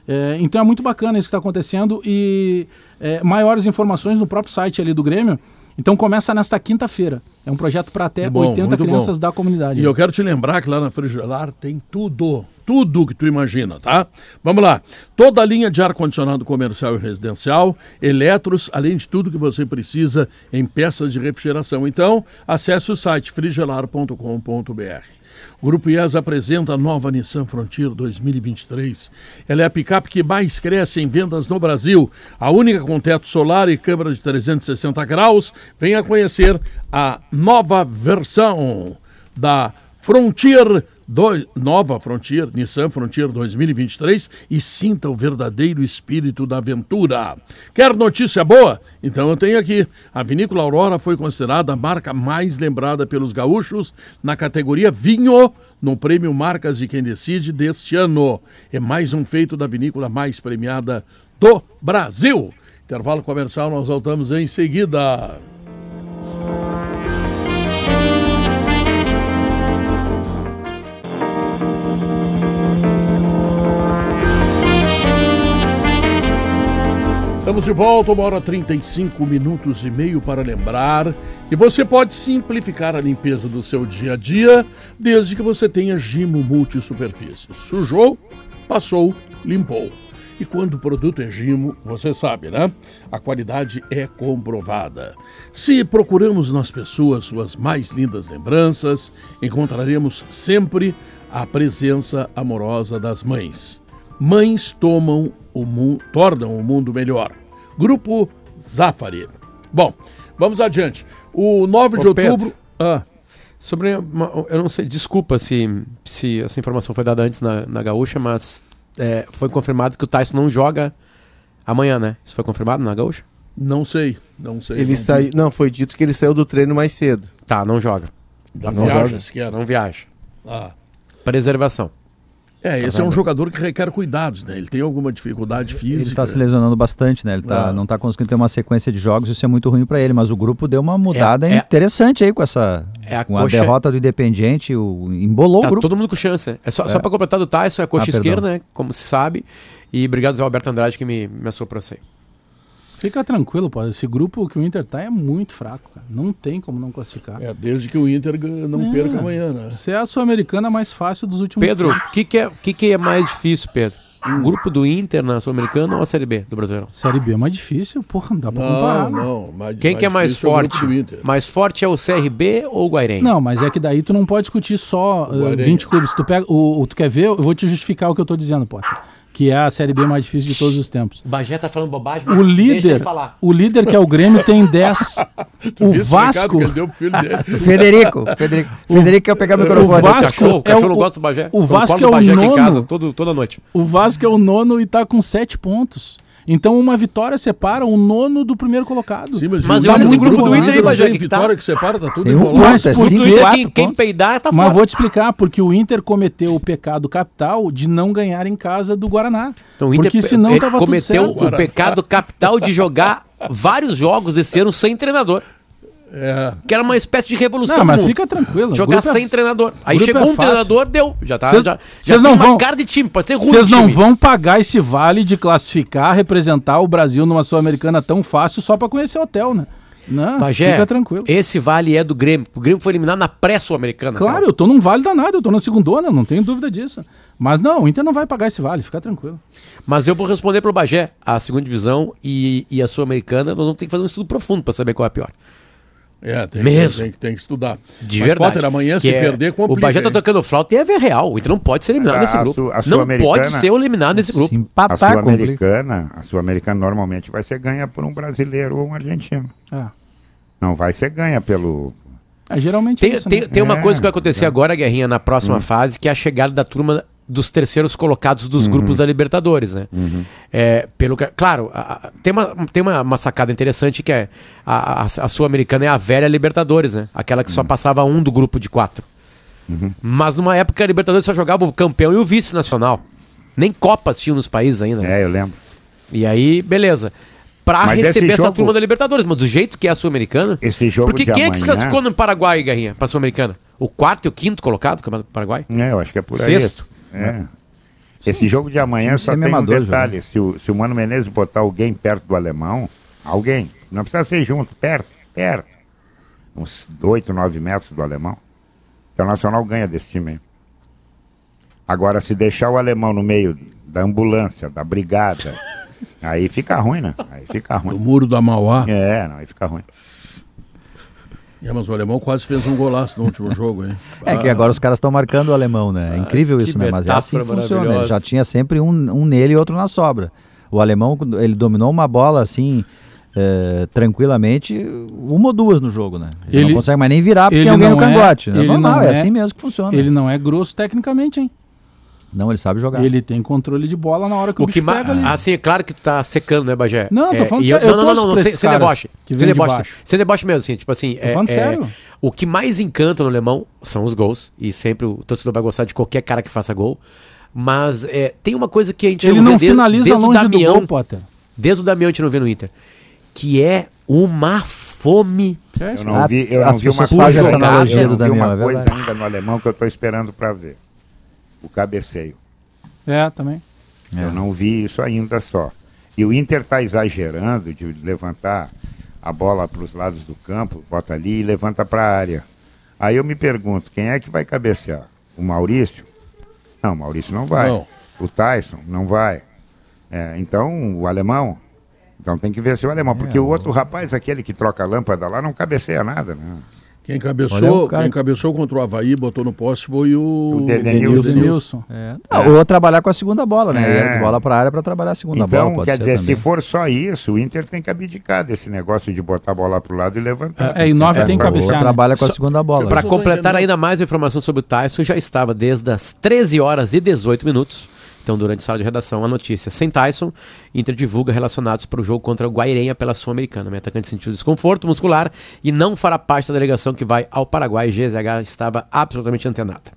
É, então é muito bacana isso que está acontecendo e é, maiores informações no próprio site ali do Grêmio. Então começa nesta quinta-feira. É um projeto para até Muito bom, 80 muito crianças bom. da comunidade. E eu quero te lembrar que lá na Frigelar tem tudo, tudo que tu imagina, tá? Vamos lá. Toda a linha de ar-condicionado comercial e residencial, eletros, além de tudo que você precisa em peças de refrigeração. Então, acesse o site frigelar.com.br. O Grupo IES apresenta a nova Nissan Frontier 2023. Ela é a picape que mais cresce em vendas no Brasil. A única com teto solar e câmera de 360 graus. Venha conhecer a nova versão da Frontier, do- nova Frontier, Nissan Frontier 2023 e sinta o verdadeiro espírito da aventura. Quer notícia boa? Então eu tenho aqui. A Vinícola Aurora foi considerada a marca mais lembrada pelos gaúchos na categoria vinho no prêmio Marcas de Quem Decide deste ano. É mais um feito da vinícola mais premiada do Brasil. Intervalo comercial, nós voltamos em seguida. Estamos de volta, uma hora 35 minutos e meio para lembrar que você pode simplificar a limpeza do seu dia a dia desde que você tenha Gimo Multisuperfície. Sujou, passou, limpou. E quando o produto é Gimo, você sabe, né? A qualidade é comprovada. Se procuramos nas pessoas suas mais lindas lembranças, encontraremos sempre a presença amorosa das mães. Mães tomam o mundo, tornam o mundo melhor. Grupo Zafari. Bom, vamos adiante. O 9 Ô, de outubro. Ah. Sobre. Uma, eu não sei, desculpa se, se essa informação foi dada antes na, na Gaúcha, mas é, foi confirmado que o Tyson não joga amanhã, né? Isso foi confirmado na Gaúcha? Não sei, não sei. Ele não, sai, não, foi dito que ele saiu do treino mais cedo. Tá, não joga. Não, não viaja sequer. Não viaja. Ah. Preservação. É, esse é um jogador que requer cuidados, né? Ele tem alguma dificuldade física. Ele está se lesionando bastante, né? Ele tá, ah. não está conseguindo ter uma sequência de jogos, isso é muito ruim para ele. Mas o grupo deu uma mudada é, é, interessante aí com essa é a, com coxa... a derrota do Independiente, o, embolou tá o grupo. todo mundo com chance, né? É só, só é. para completar do Tyson, é a coxa ah, esquerda, né? Como se sabe. E obrigado, Zé Alberto Andrade, que me, me assoprou isso aí. Fica tranquilo, pô. Esse grupo que o Inter tá é muito fraco, cara. Não tem como não classificar. É, desde que o Inter não é. perca amanhã, né? Você é a Sul-Americana mais fácil dos últimos Pedro, o que, que, é, que, que é mais difícil, Pedro? O grupo do Inter na Sul-Americana ou a Série B do Brasileirão? Série B é mais difícil, porra, não dá pra não, comparar. Não, mais, Quem mais que é mais forte? É mais forte é o CRB ou o Guairenha? Não, mas é que daí tu não pode discutir só uh, 20 clubes. Tu, pega, o, o, tu quer ver? Eu vou te justificar o que eu tô dizendo, Potter que é a Série B mais difícil de todos os tempos. O Bagé tá falando bobagem, o líder, O líder, que é o Grêmio, tem 10. o Vasco... Federico, Federico. O Federico quer pegar o microfone. O Vasco o cachorro, é o, gosta do Bagé. O Vasco é o nono. Casa, todo, toda noite. O Vasco é o nono e tá com 7 pontos. Então uma vitória separa o nono do primeiro colocado. Sim, mas, mas olha esse grupo do Inter aí, Bajé. Tem vitória tá? que separa, tá tudo enrolado. Mas é porque quem, quem peidar tá Mas vou te explicar, porque o Inter cometeu o pecado capital de não ganhar em casa do Guaraná. Então, o Inter porque senão tava cometeu o pecado capital de jogar vários jogos esse ano sem treinador. É. Que era uma espécie de revolução. Não, mas fica tranquilo. Jogar sem é... treinador. Aí chegou é um treinador, deu. Já tá. Cês, já, já não vão, cara de time, pode ser ruim. Vocês não vão pagar esse vale de classificar, representar o Brasil numa Sul-Americana tão fácil só para conhecer hotel, né? Não, Bagé, fica tranquilo. Esse vale é do Grêmio. O Grêmio foi eliminado na pré-sul-americana. Claro, cara. eu tô num vale danado, eu tô na segundona, não tenho dúvida disso. Mas não, o Inter não vai pagar esse vale, fica tranquilo. Mas eu vou responder pro Bagé, a segunda divisão e, e a sul-americana, nós vamos ter que fazer um estudo profundo para saber qual é a pior. É, tem, Mesmo. Tem, tem, que estudar. De Mas, verdade. Potter, amanhã se é, perder, complica. O Bagé tá tocando flauta e é ver real. O Inter não pode ser eliminado a, nesse grupo. A não pode ser eliminado nesse grupo. Empatar, a Sul-Americana, a Sul-Americana normalmente vai ser ganha por um brasileiro ou um argentino. É. Não vai ser ganha pelo... É, geralmente tem, isso, tem, né? tem uma é, coisa que vai acontecer é. agora, Guerrinha, na próxima hum. fase, que é a chegada da turma dos terceiros colocados dos uhum. grupos da Libertadores, né? Uhum. É, pelo que, claro, a, a, tem, uma, tem uma, uma, sacada interessante que é a, a, Sul-Americana é a velha Libertadores, né? Aquela que só uhum. passava um do grupo de quatro. Uhum. Mas numa época a Libertadores só jogava o campeão e o vice nacional. Nem Copas tinham nos países ainda. Né? É, eu lembro. E aí, beleza. Pra mas receber essa jogo... turma da Libertadores, mas do jeito que é a Sul-Americana. Esse jogo Porque quem amanhã... é que se classificou no Paraguai, Guerrinha, pra Sul-Americana? O quarto e o quinto colocado do Paraguai? É, eu acho que é por aí. Sexto. É. Esse jogo de amanhã só tem um detalhe. Se o, se o Mano Menezes botar alguém perto do alemão, alguém, não precisa ser junto, perto, perto, uns 8, 9 metros do alemão, o Internacional ganha desse time aí. Agora, se deixar o alemão no meio da ambulância, da brigada, aí fica ruim, né? Aí fica ruim. Do muro da Mauá? É, não, aí fica ruim. É, mas o alemão quase fez um golaço no último jogo, hein? É que agora os caras estão marcando o alemão, né? É incrível isso, né? Mas é assim que funciona. Já tinha sempre um, um nele e outro na sobra. O alemão, ele dominou uma bola assim. É, tranquilamente uma ou duas no jogo, né? Ele, ele não consegue mais nem virar porque tem alguém no é- cangote. É, não, não, é, é assim mesmo que funciona. Ele não é grosso tecnicamente, hein? Não, ele sabe jogar. Ele tem controle de bola na hora que o, o que pega ali. Ah, sim, é claro que tu tá secando, né, Bagé? Não, tô é, falando sério. Eu, não, não, não, não, sem, sem deboche. Sem deboche, sem deboche mesmo, assim, tipo assim. Tô é, falando é, sério. O que mais encanta no alemão são os gols. E sempre o torcedor vai gostar de qualquer cara que faça gol. Mas é, tem uma coisa que a gente Ele não, não finaliza desde longe Damião, do gol, Potter. Desde o Damião a gente não vê no Inter. Que é uma fome. Eu não vi, eu não vi uma coisa, essa analogia do Damião, uma é coisa ainda no alemão que eu estou esperando para ver. O cabeceio. É, também. Eu não vi isso ainda só. E o Inter está exagerando de levantar a bola para os lados do campo, bota ali e levanta para a área. Aí eu me pergunto, quem é que vai cabecear? O Maurício? Não, o Maurício não vai. Não. O Tyson não vai. É, então, o alemão. Então tem que ver se o alemão, porque é, o outro rapaz, aquele que troca a lâmpada lá, não cabeceia nada, né? Quem cabeçou, cara... quem cabeçou contra o Havaí, botou no poste foi o, o Denilson. É. é. Ou trabalhar com a segunda bola, né? É. Bola para a área para trabalhar a segunda então, bola. Então, quer dizer, também. se for só isso, o Inter tem que abdicar desse negócio de botar a bola para o lado e levantar. É, e nove é, tem que cabecear. Né? Trabalha com a segunda bola. Para completar ainda mais informação sobre o Tyson, já estava desde as 13 horas e 18 minutos então, durante a sala de redação, a notícia sem Tyson, Inter divulga relacionados para o jogo contra o Guairenha pela Sul-Americana. O atacante sentiu desconforto muscular e não fará parte da delegação que vai ao Paraguai. GZH estava absolutamente antenada.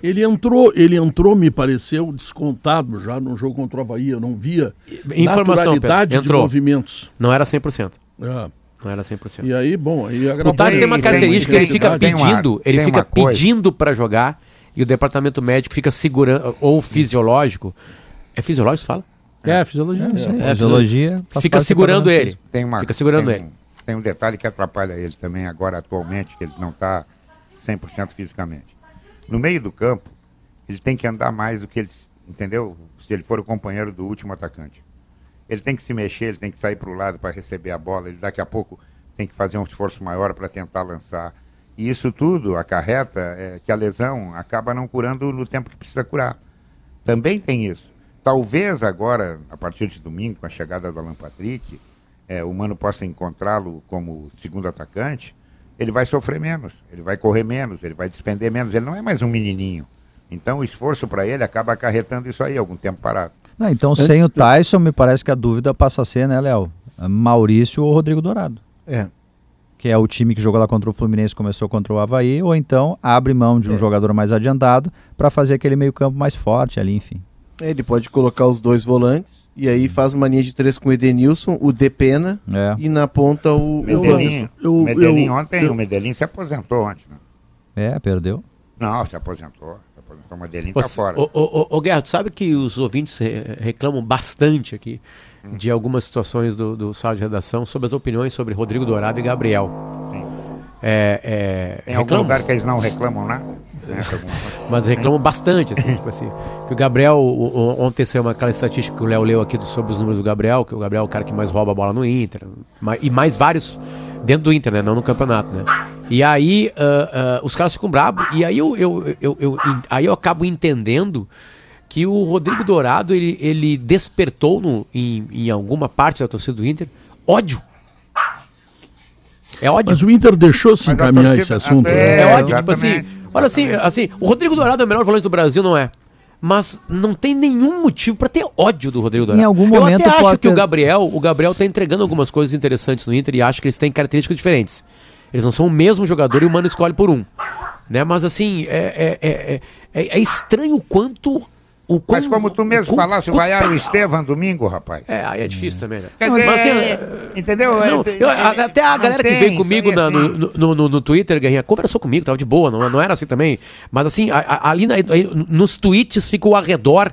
Ele entrou, ele entrou, me pareceu, descontado já no jogo contra o Havaí. Eu não via Informação, naturalidade Pedro, entrou. de movimentos. Não era 100%. É. Não era 100%. E aí, bom, aí O Tyson tem uma característica, ele fica pedindo, ele fica pedindo para jogar e o departamento médico fica segurando, ou fisiológico, é fisiológico fala? É, fisiologia. É, é, fisiologia. Fica segurando ele. Tem uma, fica segurando tem, ele. Tem um detalhe que atrapalha ele também agora atualmente, que ele não está 100% fisicamente. No meio do campo, ele tem que andar mais do que ele, entendeu? Se ele for o companheiro do último atacante. Ele tem que se mexer, ele tem que sair para o lado para receber a bola, ele daqui a pouco tem que fazer um esforço maior para tentar lançar. E isso tudo acarreta é, que a lesão acaba não curando no tempo que precisa curar. Também tem isso. Talvez agora, a partir de domingo, com a chegada do Alan Patrick, é, o Mano possa encontrá-lo como segundo atacante, ele vai sofrer menos, ele vai correr menos, ele vai despender menos. Ele não é mais um menininho. Então o esforço para ele acaba acarretando isso aí, algum tempo parado. Não, então, sem o Tyson, me parece que a dúvida passa a ser, né, Léo? Maurício ou Rodrigo Dourado. É que é o time que jogou lá contra o Fluminense, começou contra o Havaí, ou então abre mão de um é. jogador mais adiantado para fazer aquele meio-campo mais forte ali, enfim. É, ele pode colocar os dois volantes e aí faz uma linha de três com o Edenilson, o Depena é. e na ponta o Medellín. o Medellín ontem, eu, o Medellín se aposentou ontem. Né? É, perdeu. Não, se aposentou. Se aposentou o Medellín tá fora. Ô, ô, ô, Guerra, tu sabe que os ouvintes reclamam bastante aqui de algumas situações do, do sala de redação sobre as opiniões sobre Rodrigo Dourado e Gabriel. É, é, Tem algum lugar que eles não reclamam? Né? Mas reclamam bastante, assim, tipo assim. Que o Gabriel, o, ontem saiu aquela estatística que o Léo leu aqui sobre os números do Gabriel, que o Gabriel é o cara que mais rouba a bola no Inter. E mais vários dentro do Inter, né? Não no campeonato, né? E aí uh, uh, os caras ficam bravos, e aí eu, eu, eu, eu, aí eu acabo entendendo que o Rodrigo Dourado ele, ele despertou no, em, em alguma parte da torcida do Inter ódio. É ódio. Mas o Inter deixou se encaminhar torcida, esse assunto. É, é ódio, tipo assim. Olha assim, assim, o Rodrigo Dourado é o melhor volante do Brasil, não é? Mas não tem nenhum motivo para ter ódio do Rodrigo Dourado. Em algum momento Eu até acho que ter... o Gabriel, o Gabriel tá entregando algumas coisas interessantes no Inter e acho que eles têm características diferentes. Eles não são o mesmo jogador e o Mano escolhe por um. Né? Mas assim, é, é, é, é estranho o quanto o com, Mas como tu mesmo com, falaste, vai o Estevam domingo, rapaz. É, aí é difícil também, né? Quer dizer, Mas, assim, é, entendeu? Não, eu, até a galera que veio comigo na, no, no, no, no, Twitter, Guerrinha, conversou comigo, tava de boa, não, não era assim também. Mas assim, ali na, nos tweets ficou ao arredor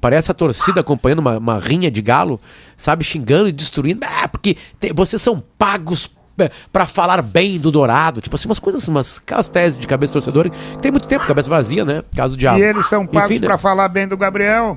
Parece a torcida acompanhando uma, uma, rinha de galo, sabe, xingando e destruindo. Ah, porque te, vocês são pagos para falar bem do Dourado. Tipo assim, umas coisas, umas aquelas teses de cabeça torcedora que tem muito tempo, cabeça vazia, né? Caso diabo. E eles são pagos para né? falar bem do Gabriel.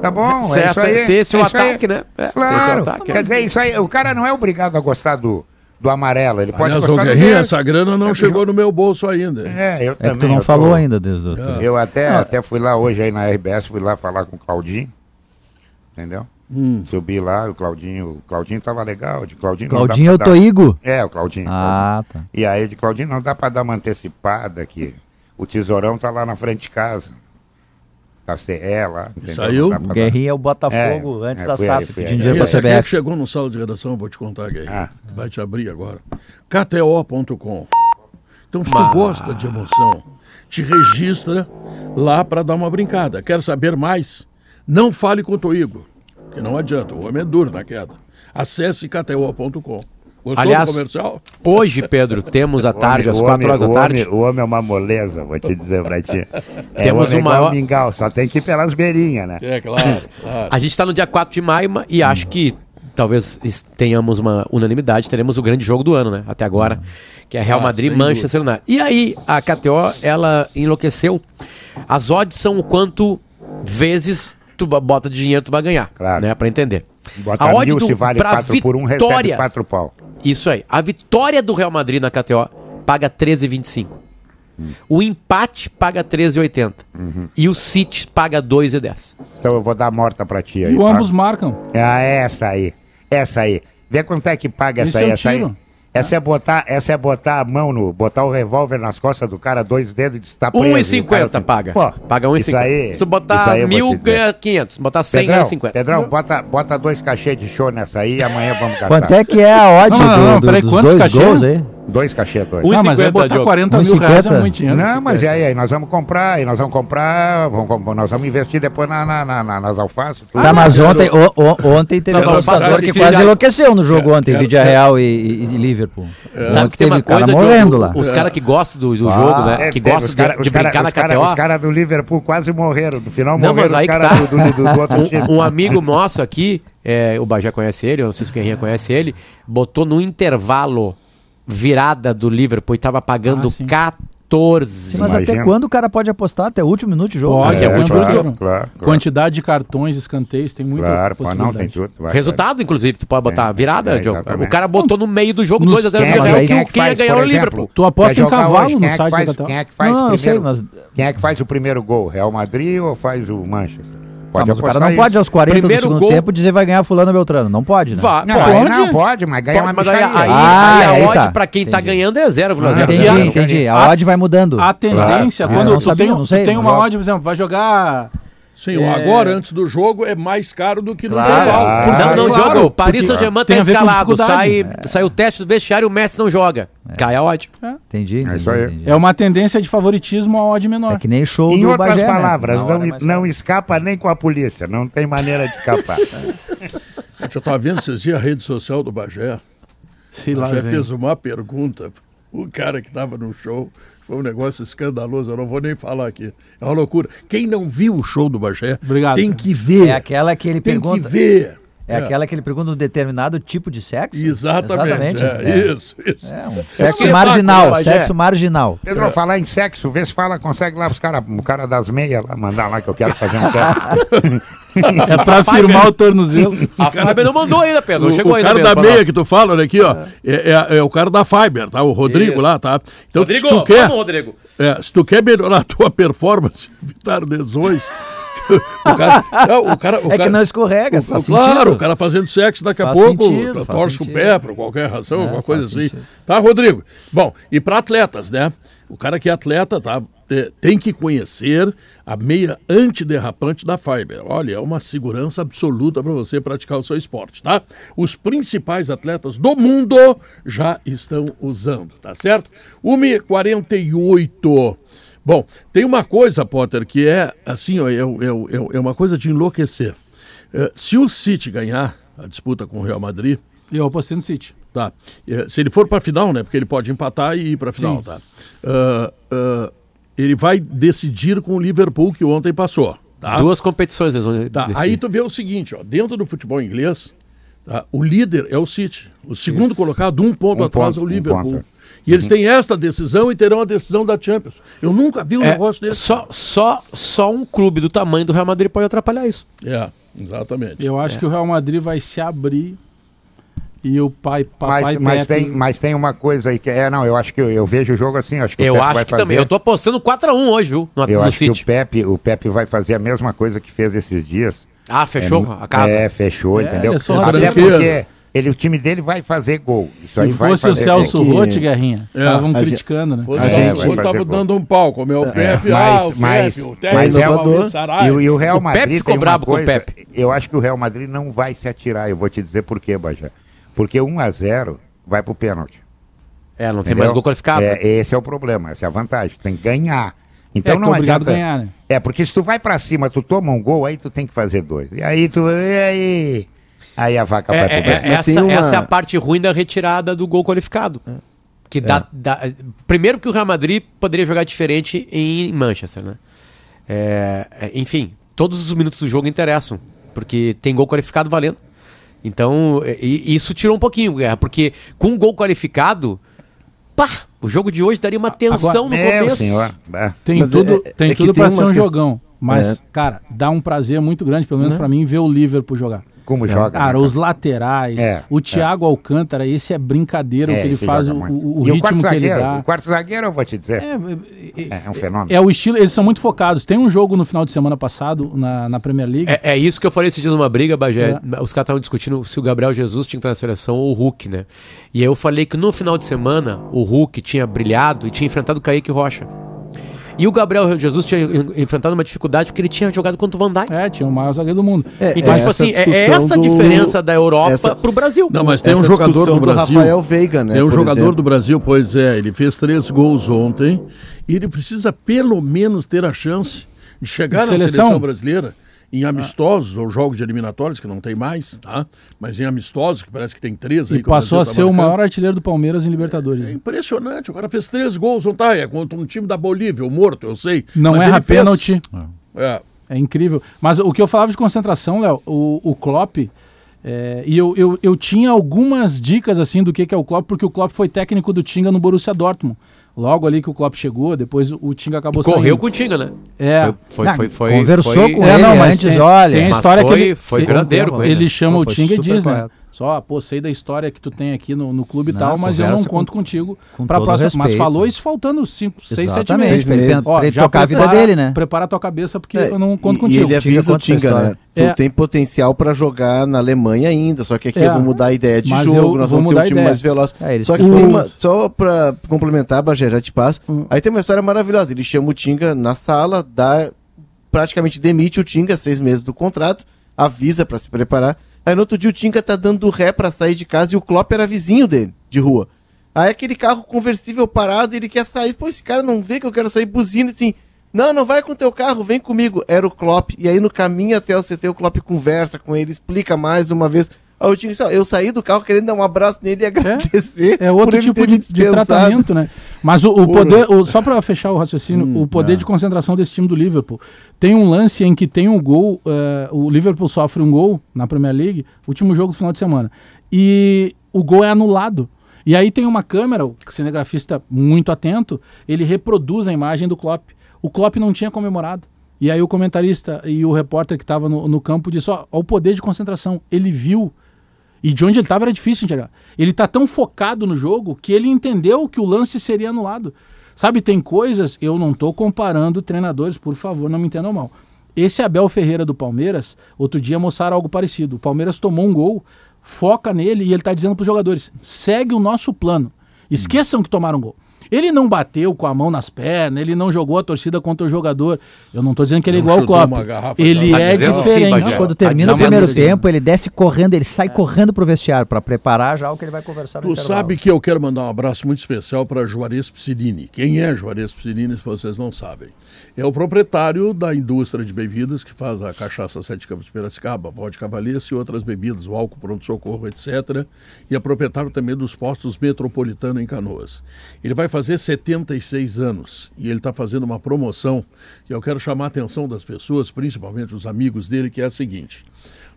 Tá bom? Se, é essa, aí, se esse é o ataque, né? É, claro. Se esse é o ataque, Quer é. dizer, isso aí, o cara não é obrigado a gostar do, do amarelo. Ele pode Aliás, gostar Guerrinha, essa grana não chegou no meu bolso ainda. É, eu é também. tu não falou tô... ainda, Deus do Eu até, até fui lá hoje aí na RBS, fui lá falar com o Claudinho. Entendeu? Hum. Subi lá, o Claudinho, o Claudinho tava legal, de Claudinho Claudinho é o Toigo? É, o Claudinho. Ah, Claudinho. tá. E aí de Claudinho não dá para dar uma antecipada aqui. O tesourão tá lá na frente de casa. Tá CE lá. Saiu? O Guerrinha é o Botafogo é, antes é, da SAP, pedindo dinheiro pra CBF. É chegou no sala de redação, vou te contar, Guerrinha. Ah. Vai te abrir agora. KTO.com. Então, se tu gosta de emoção, te registra lá para dar uma brincada. Quer saber mais? Não fale com o Toigo que não adianta, o homem é duro na queda. Acesse kto.com. Gostou Aliás, do comercial? Hoje, Pedro, temos à tarde, às 4 horas da tarde. o homem é uma moleza, vou te dizer pra ti. É, temos o, o maior. Mingau, só tem que ir pelas beirinhas, né? É, claro. claro. A gente está no dia 4 de maio e acho que talvez tenhamos uma unanimidade, teremos o grande jogo do ano, né? Até agora, que é Real ah, Madrid Manchester United. E aí, a KTO, ela enlouqueceu. As odds são o quanto vezes tu bota dinheiro, tu vai ganhar. Claro. Né, pra entender. Bota a mil, do, se vale 4 por 1, um, recebe 4 pau. Isso aí. A vitória do Real Madrid na KTO paga 13,25. Hum. O empate paga 13,80. Uhum. E o City paga 2,10. Então eu vou dar morta pra ti aí. E tá? ambos marcam. Ah, essa aí. Essa aí. Vê quanto é que paga essa aí, essa aí. Essa é botar, essa é botar a mão no, botar o revólver nas costas do cara, dois dedos e está preso. 1,50 assim, paga. Pô, paga 1,50. Se tu botar mil, ganha 500. Se botar 100, Pedrão, ganha 50. Pedrão, bota, bota dois cachês de show nessa aí e amanhã vamos gastar. Quanto é que é a odd não, não, não, do, peraí, dos quantos dois gols aí? Dois cachê, dois. Não, mas vai botar 40 mil reais é muito dinheiro. Não, mas e aí, aí, nós vamos comprar, e nós vamos comprar, vamos, nós vamos investir depois na, na, na, nas alfaces. Tudo. Tá, mas ontem, o, o, ontem teve um apostador que quase enlouqueceu no jogo ontem, Vídea Real e, e, e Liverpool. É. Sabe que teve cara morrendo lá. Os caras que gostam do, do ah, jogo, né? É, que gostam de, cara, de brincar cara, na KTO. Os caras do Liverpool quase morreram. No final não, morreram os caras tá. do, do, do, outro time. Um amigo nosso aqui, é, o Bajé conhece ele, eu não sei se o Guerrinha conhece ele, botou no intervalo virada do Liverpool e tava pagando ah, 14. Mas Imagina. até quando o cara pode apostar? Até o último minuto de jogo? Pode, é, é claro, claro, Quantidade de cartões, escanteios, tem muita claro, possibilidade. Não, tem tudo, vai, Resultado, vai. inclusive, tu pode botar virada, é, O cara botou no meio do jogo 2x0 quem, quem, quem ia ganhar o Liverpool. Tu aposta em cavalo no site da Quem é que faz não, primeiro, sei, mas... Quem é que faz o primeiro gol? Real Madrid ou faz o Manchester? Pode não, o cara não pode aos 40 Primeiro do segundo gol... tempo dizer vai ganhar fulano Beltrano. Não pode, né? Vai, não, pode. não pode, mas ganha pode, uma mas aí, aí, ah, aí, aí a odd tá. pra quem tá entendi. tá ganhando é 0,0. Ah, entendi, entendi. A odd vai mudando. A tendência, claro. quando tu, tem, tu tem uma odd, por exemplo, vai jogar Sim, é... agora, antes do jogo, é mais caro do que no claro. intervalo. Ah, não, não, claro, Diogo, Paris Saint-Germain tá escalado. Sai, é. sai o teste do vestiário e o Messi não joga. É. Cai a odd. É. Entendi, entendi, é, entendi, é uma tendência de favoritismo a odd menor. É que nem show em do outras Bagé, palavras, né? não, não escapa nem com a polícia. Não tem maneira de escapar. eu estava vendo esses dias a rede social do Bagé. Sim, o Bagé fez uma pergunta. O cara que estava no show foi um negócio escandaloso, eu não vou nem falar aqui. É uma loucura. Quem não viu o show do Bagé, Obrigado. tem que ver. É aquela que ele tem pergunta. Tem que ver. É, é, aquela que ele pergunta um determinado tipo de sexo? Exatamente. Exatamente. É, é. Isso, isso. É um sexo marginal, sexo marginal. Pedro, falar em sexo, vê se fala, consegue lá os cara, o cara das meias lá, mandar lá que eu quero fazer um teste. é pra firmar o tornozelo. A Fiber não mandou ainda, Pedro. Não chegou o ainda. O cara da meia que tu fala, olha aqui, ó. É, é, é, o cara da Fiber, tá? O Rodrigo Isso. lá, tá? Então, Rodrigo, se tu quer, vamos, Rodrigo. se tu quer melhorar a tua performance, evitar lesões o cara, não, o cara, o é cara, que não escorrega, o, faz Claro, sentido. o cara fazendo sexo daqui a pouco, sentido, torce o pé por qualquer razão, é, alguma coisa assim. Sentido. Tá, Rodrigo? Bom, e para atletas, né? O cara que é atleta, tá? Tem que conhecer a meia antiderrapante da Fiber. Olha, é uma segurança absoluta para você praticar o seu esporte, tá? Os principais atletas do mundo já estão usando, tá certo? 1,48. Bom, tem uma coisa, Potter, que é assim, ó, é, é, é, é uma coisa de enlouquecer. É, se o City ganhar a disputa com o Real Madrid. Eu apostei no City. Tá. É, se ele for para a final, né? Porque ele pode empatar e ir para a final, Sim. tá? Uh, uh, ele vai decidir com o Liverpool que ontem passou. Tá? Duas competições. Tá. Aí tu vê o seguinte, ó, dentro do futebol inglês, tá? o líder é o City. O segundo Isso. colocado, um ponto um atrás, ponto, é o Liverpool. Um e eles têm esta decisão e terão a decisão da Champions. Eu nunca vi um é, negócio desse. Só, só, só um clube do tamanho do Real Madrid pode atrapalhar isso. É, exatamente. Eu acho é. que o Real Madrid vai se abrir e o pai papai mas, mas tem mas tem uma coisa aí que é não eu acho que eu, eu vejo o jogo assim acho que eu acho que fazer... também eu tô apostando 4 a 1 hoje viu no, eu acho City. que o Pepe o Pepe vai fazer a mesma coisa que fez esses dias ah fechou é, a casa é fechou é, entendeu até porque ele, o time dele vai fazer gol. Isso Se fosse o Celso que... Rotti, Guerrinha, estavam é. criticando, né? Fosse o Celso Rotti, tava dando um pau, como é o Pepe, é. ah, o mas, Pepe, o mas é, e, e o Real Madrid o Pepe ficou bravo coisa, com o Pepe. Eu acho que o Real Madrid não vai se atirar, eu vou te dizer por quê, Bajé. Porque 1 a 0 vai pro pênalti. É, não tem Entendeu? mais gol qualificado. É, esse é o problema, essa é a vantagem. Tem que ganhar. Então é, não adianta ganhar, né? É, porque se tu vai para cima, tu toma um gol, aí tu tem que fazer dois. E aí tu. E aí. Aí a vaca é, vai pro é, essa, uma... essa é a parte ruim da retirada do gol qualificado. É. Que dá, é. dá, Primeiro que o Real Madrid poderia jogar diferente em Manchester, né? É, é, enfim, todos os minutos do jogo interessam. Porque tem gol qualificado valendo. Então, isso tirou um pouquinho, Guerra, porque com um gol qualificado, pá, o jogo de hoje daria uma tensão Agora, no começo. Senhor. Tem Mas tudo, tem tudo para ser um jogão. Mas, é. cara, dá um prazer muito grande, pelo menos uhum. para mim, ver o Liverpool jogar. Como joga. Cara, né? os laterais, é, o Thiago é. Alcântara, esse é brincadeira, o que ele faz, o, o, ritmo o que ele dá. O quarto zagueiro, eu vou te dizer. É, é, um fenômeno. É o estilo, eles são muito focados. Tem um jogo no final de semana passado na, na Premier League. É, isso que eu falei esses dias numa briga, Bagé. Os caras estavam discutindo se o Gabriel Jesus tinha que estar na seleção ou o Hulk, né? E aí eu falei que no final de semana o Hulk tinha brilhado e tinha enfrentado o Kaique Rocha. E o Gabriel Jesus tinha enfrentado uma dificuldade porque ele tinha jogado contra o Van Dijk. É, tinha o maior zagueiro do mundo. É, então, tipo assim, é essa do... diferença da Europa essa... pro Brasil. Não, mas tem essa um jogador do Brasil. Do Rafael Veiga, né? Tem um jogador exemplo. do Brasil, pois é, ele fez três gols ontem e ele precisa pelo menos ter a chance de chegar de na seleção, seleção brasileira em amistosos ou jogos de eliminatórios, que não tem mais, tá? Mas em amistosos, que parece que tem três aí. E passou a tá ser o maior artilheiro do Palmeiras em Libertadores. É impressionante, o cara fez três gols, não tá? É contra um time da Bolívia, o morto, eu sei. Não é erra pênalti. É. é incrível. Mas o que eu falava de concentração, Léo, o, o Klopp. É, e eu, eu, eu tinha algumas dicas assim do que, que é o Klopp, porque o Klopp foi técnico do Tinga no Borussia Dortmund. Logo ali que o Klopp chegou, depois o Tinga acabou Correu saindo. com o Tinga, né? É. Foi, foi, foi, foi Conversou foi, com é, ele não, mas antes, tem, olha. Tem a história foi, que ele... Foi verdadeiro ele, ele, ele chama o Tinga e diz, né? Só, pô, sei da história que tu tem aqui no, no clube e tal, mas eu não conto com, contigo para próxima. Respeito. Mas falou isso faltando 5, 6, 7 meses. Pra ele, Ó, já tocar prepara, a vida dele, né? Prepara a tua cabeça, porque é, eu não conto e, contigo. E ele avisa o Tinga, né? Tu é. tem potencial para jogar na Alemanha ainda, só que aqui é. eu vou mudar a ideia de mas jogo, nós vamos ter um time ideia. mais veloz. É, só que tem uma, só para complementar, Bagé, já te passo. Hum. Aí tem uma história maravilhosa. Ele chama o Tinga na sala, dá praticamente demite o Tinga seis meses do contrato, avisa para se preparar. Aí no outro dia o Tinka tá dando ré para sair de casa e o Klopp era vizinho dele, de rua. Aí aquele carro conversível parado, ele quer sair. Pô, esse cara não vê que eu quero sair buzina assim. Não, não vai com teu carro, vem comigo. Era o Klopp. E aí no caminho até o CT, o Klopp conversa com ele, explica mais uma vez. Aí eu saí do carro querendo dar um abraço nele e agradecer. É, é outro tipo de, de, tratamento, né? Mas o, o poder, o, só para fechar o raciocínio, hum, o poder é. de concentração desse time do Liverpool. Tem um lance em que tem um gol, uh, o Liverpool sofre um gol na Premier League, último jogo do final de semana. E o gol é anulado. E aí tem uma câmera, o cinegrafista muito atento, ele reproduz a imagem do Klopp. O Klopp não tinha comemorado. E aí o comentarista e o repórter que estava no, no, campo disse, ó, ó, o poder de concentração. Ele viu e de onde ele estava era difícil enxergar. Ele está tão focado no jogo que ele entendeu que o lance seria anulado. Sabe, tem coisas, eu não estou comparando treinadores, por favor, não me entendam mal. Esse Abel Ferreira do Palmeiras, outro dia mostraram algo parecido. O Palmeiras tomou um gol, foca nele e ele está dizendo para os jogadores: segue o nosso plano. Esqueçam que tomaram um gol. Ele não bateu com a mão nas pernas, ele não jogou a torcida contra o jogador. Eu não estou dizendo que ele é igual o Klopp. Ele é assim, diferente. Assim, quando termina o primeiro assim. tempo, ele desce correndo, ele sai é. correndo pro vestiário para preparar já o que ele vai conversar Tu sabe que eu quero mandar um abraço muito especial para Juarez Psirini. Quem é Juarez Psirini, se vocês não sabem? É o proprietário da indústria de bebidas que faz a cachaça Sete Campos de Piracicaba, vodka Valência e outras bebidas, o álcool pronto-socorro, etc. E é proprietário também dos postos Metropolitano em Canoas. Ele vai fazer fazer 76 anos e ele está fazendo uma promoção e eu quero chamar a atenção das pessoas, principalmente os amigos dele, que é a seguinte.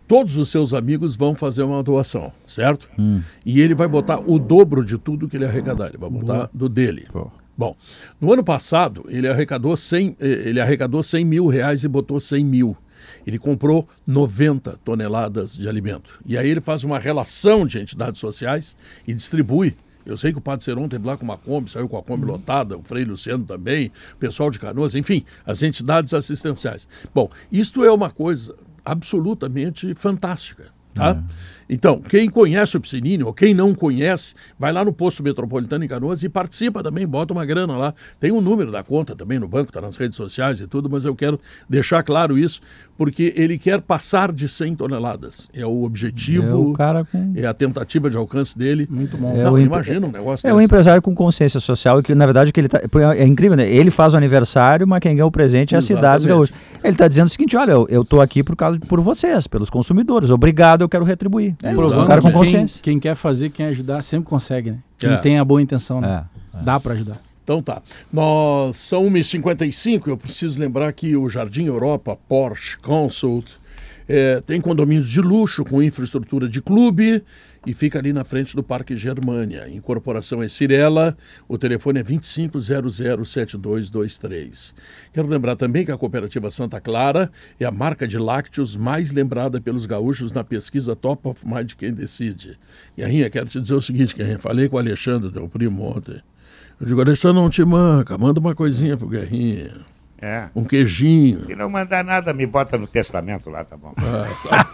Todos os seus amigos vão fazer uma doação, certo? Hum. E ele vai botar o dobro de tudo que ele arrecadar. Ele vai botar Boa. do dele. Bom, no ano passado ele arrecadou 100, eh, ele arrecadou 100 mil reais e botou 100 mil. Ele comprou 90 toneladas de alimento. E aí ele faz uma relação de entidades sociais e distribui eu sei que o Padre Seron teve lá com uma Kombi, saiu com a Kombi lotada, o Frei Luciano também, o pessoal de Canoas, enfim, as entidades assistenciais. Bom, isto é uma coisa absolutamente fantástica. Tá? É. Então, quem conhece o Piscinini ou quem não conhece, vai lá no posto metropolitano em Canoas e participa também, bota uma grana lá. Tem um número da conta também no banco, está nas redes sociais e tudo, mas eu quero deixar claro isso, porque ele quer passar de 100 toneladas. É o objetivo, é, o com... é a tentativa de alcance dele. Muito bom. É não, imagina um negócio É desse. um empresário com consciência social, que na verdade que ele tá, é incrível, né? Ele faz o aniversário, mas quem ganha o presente é a cidade gaúcha. Ele está dizendo o seguinte, olha, eu estou aqui por causa por vocês, pelos consumidores. Obrigado, eu quero retribuir. É, um cara com consciência. Quem, quem, quer fazer, quem ajudar, sempre consegue, né? Quem é. tem a boa intenção, né? É, é. Dá para ajudar. Então tá. Nós são 1h55, eu preciso lembrar que o Jardim Europa Porsche Consult é, tem condomínios de luxo com infraestrutura de clube e fica ali na frente do Parque Germânia. Incorporação é Cirela, o telefone é 25007223. Quero lembrar também que a Cooperativa Santa Clara é a marca de lácteos mais lembrada pelos gaúchos na pesquisa Top of Mind Quem Decide. Guerrinha, quero te dizer o seguinte, Guerrinha, falei com o Alexandre, teu primo, ontem. Eu digo, Alexandre, não te manca, manda uma coisinha pro Guerrinha. É. Um queijinho. Se não mandar nada, me bota no testamento lá, tá bom.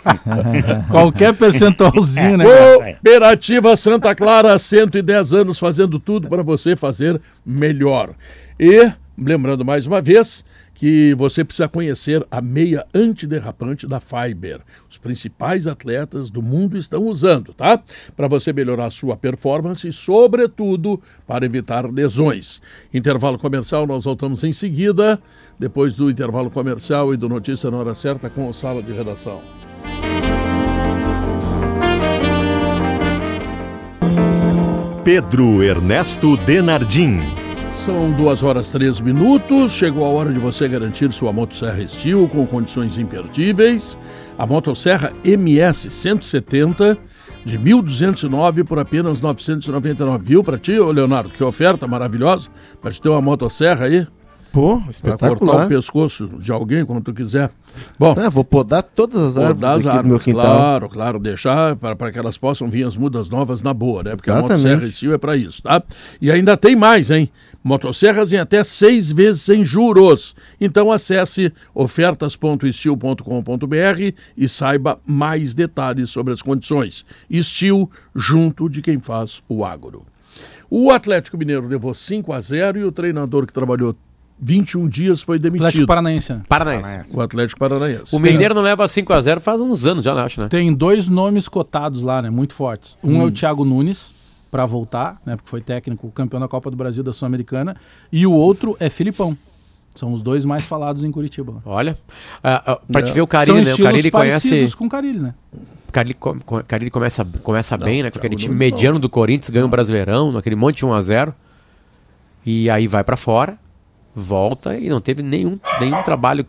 Qualquer percentualzinho, né? Cooperativa Santa Clara, 110 anos fazendo tudo para você fazer melhor. E, lembrando mais uma vez, que você precisa conhecer a meia antiderrapante da Fiber. Os principais atletas do mundo estão usando, tá? Para você melhorar sua performance e, sobretudo, para evitar lesões. Intervalo comercial, nós voltamos em seguida, depois do intervalo comercial e do Notícia na Hora Certa com o Sala de Redação. Pedro Ernesto Denardim. São duas horas três minutos. Chegou a hora de você garantir sua motosserra Steel com condições imperdíveis. A motosserra MS 170 de 1.209 por apenas 999. Viu para ti, Leonardo? Que oferta maravilhosa para te ter uma motosserra aí. Pô, Pra cortar o pescoço de alguém quando tu quiser. Bom, é, vou podar todas as árvores podar as árvores, claro, claro, deixar para que elas possam vir as mudas novas na boa, né? Porque Exatamente. a motosserra Steel é para isso, tá? E ainda tem mais, hein? Motosserras em até seis vezes sem juros. Então acesse ofertas.steel.com.br e saiba mais detalhes sobre as condições. Steel junto de quem faz o agro. O Atlético Mineiro levou 5 a 0 e o treinador que trabalhou 21 dias foi demitido. Atlético Paranaense. Paranaense. O Atlético Paranaense. O Mineiro não leva 5 a 0 faz uns anos já, acho, né? Tem dois nomes cotados lá, né? Muito fortes. Um hum. é o Thiago Nunes, para voltar, né? Porque foi técnico, campeão da Copa do Brasil da Sul-Americana. E o outro é Filipão. São os dois mais falados em Curitiba. Olha, uh, uh, pra é. te ver o Carilli, né? O Carilli conhece. com o Carilli, né? Carilli, Carilli começa, começa não, bem, né? Com aquele time mediano do Corinthians, ganha o um Brasileirão, naquele monte de 1 a 0 E aí vai para fora volta e não teve nenhum, nenhum trabalho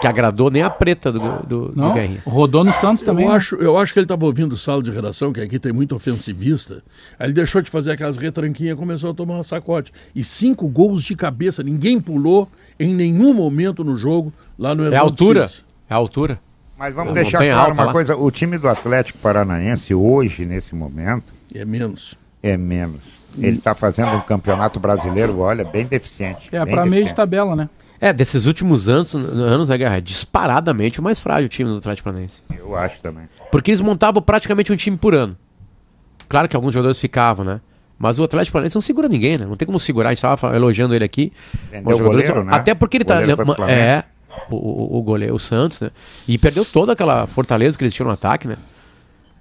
que agradou nem a preta do, do, não, do Guerrinha. Rodou no Santos também. Eu, né? acho, eu acho que ele estava ouvindo sala de redação, que aqui tem muito ofensivista. Aí ele deixou de fazer aquelas retranquinhas e começou a tomar uma sacote. E cinco gols de cabeça, ninguém pulou em nenhum momento no jogo lá no É a altura. É a altura. Mas vamos não, deixar claro uma lá. coisa: o time do Atlético Paranaense hoje, nesse momento. É menos. É menos ele está fazendo um campeonato brasileiro, olha, bem deficiente. É, para meio de tabela, né? É, desses últimos anos, anos né, Guerra, é disparadamente o mais frágil time do Atlético Paranaense. Eu acho também. Porque eles montavam praticamente um time por ano. Claro que alguns jogadores ficavam, né? Mas o Atlético Paranaense não segura ninguém, né? Não tem como segurar, a gente estava elogiando ele aqui. Vendeu goleiro, né? Até porque ele tá. É, o, o, o goleiro, o Santos, né? E perdeu toda aquela fortaleza que eles tinham no ataque, né?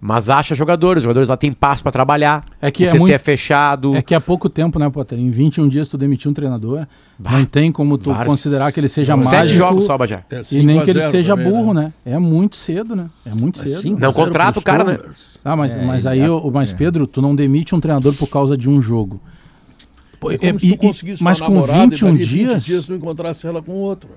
Mas acha jogadores, os jogadores lá têm passo para trabalhar. É que o é CT muito, é fechado. É que há pouco tempo, né, Potter? Em 21 dias tu demitiu um treinador. Bah, não tem como tu vários. considerar que ele seja mágico. Sete jogos só, Bajé. É e nem que ele seja também, burro, né? né? É muito cedo, né? É muito mas cedo. Não contrata o cara, né? Ah, mas, é, mas aí, é, mas Pedro, tu não demite um treinador por causa de um jogo. É como se tu conseguisse mas com 21 dias... 20 dias tu encontrasse ela com outro.